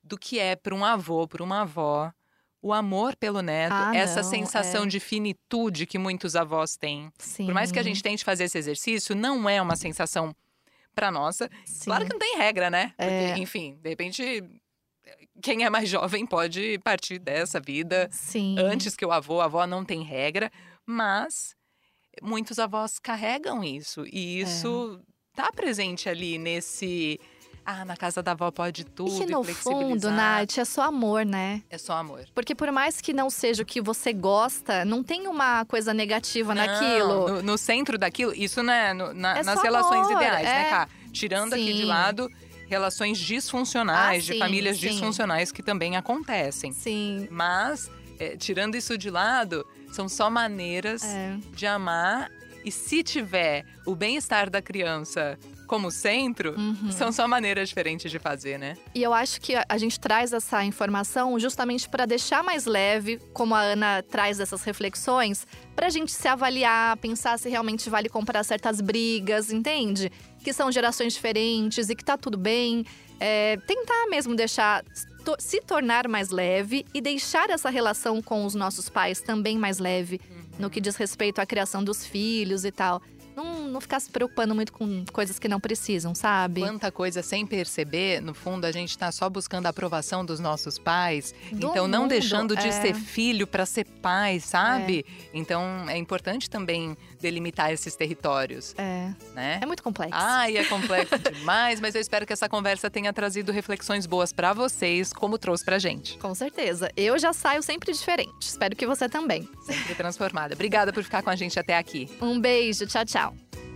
do que é para um avô, para uma avó, o amor pelo neto, ah, essa não, sensação é. de finitude que muitos avós têm. Sim. Por mais que a gente tente fazer esse exercício, não é uma sensação para nossa. Sim. Claro que não tem regra, né? Porque, é. enfim, de repente quem é mais jovem pode partir dessa vida Sim. antes que o avô, a avó não tem regra, mas muitos avós carregam isso e isso está é. presente ali nesse ah, na casa da avó pode tudo. E que no fundo, Nath, é só amor, né? É só amor. Porque por mais que não seja o que você gosta, não tem uma coisa negativa não, naquilo. No, no, centro daquilo, isso né, no, na, é nas relações amor, ideais, né, é... né, Cá? Tirando sim. aqui de lado relações disfuncionais, ah, de sim, famílias sim. disfuncionais que também acontecem. Sim. Mas, é, tirando isso de lado, são só maneiras é. de amar E se tiver o bem-estar da criança como centro, Uhum. são só maneiras diferentes de fazer, né? E eu acho que a- gente traz essa informação justamente para deixar mais leve, como a Ana traz essas reflexões, para a gente se avaliar, pensar se realmente vale comprar certas brigas, entende? Que são gerações diferentes e que tá tudo bem. É, tentar mesmo deixar to- se tornar mais leve e deixar essa relação com os nossos pais também mais leve no que diz respeito à criação dos filhos e tal. Não, não ficar se preocupando muito com coisas que não precisam, sabe? Quanta coisa sem perceber, no fundo, a gente tá só buscando a aprovação dos nossos pais. Do então, não mundo, deixando de é. ser filho para ser pai, sabe? Então, é importante também delimitar esses territórios, É, né? é muito complexo. Ai, é complexo demais, mas eu espero que essa conversa tenha trazido reflexões boas para vocês, como trouxe pra gente. Com certeza. Eu já saio sempre diferente. Espero que você também. Sempre transformada. Obrigada por ficar com a gente até aqui. Um beijo, tchau, tchau.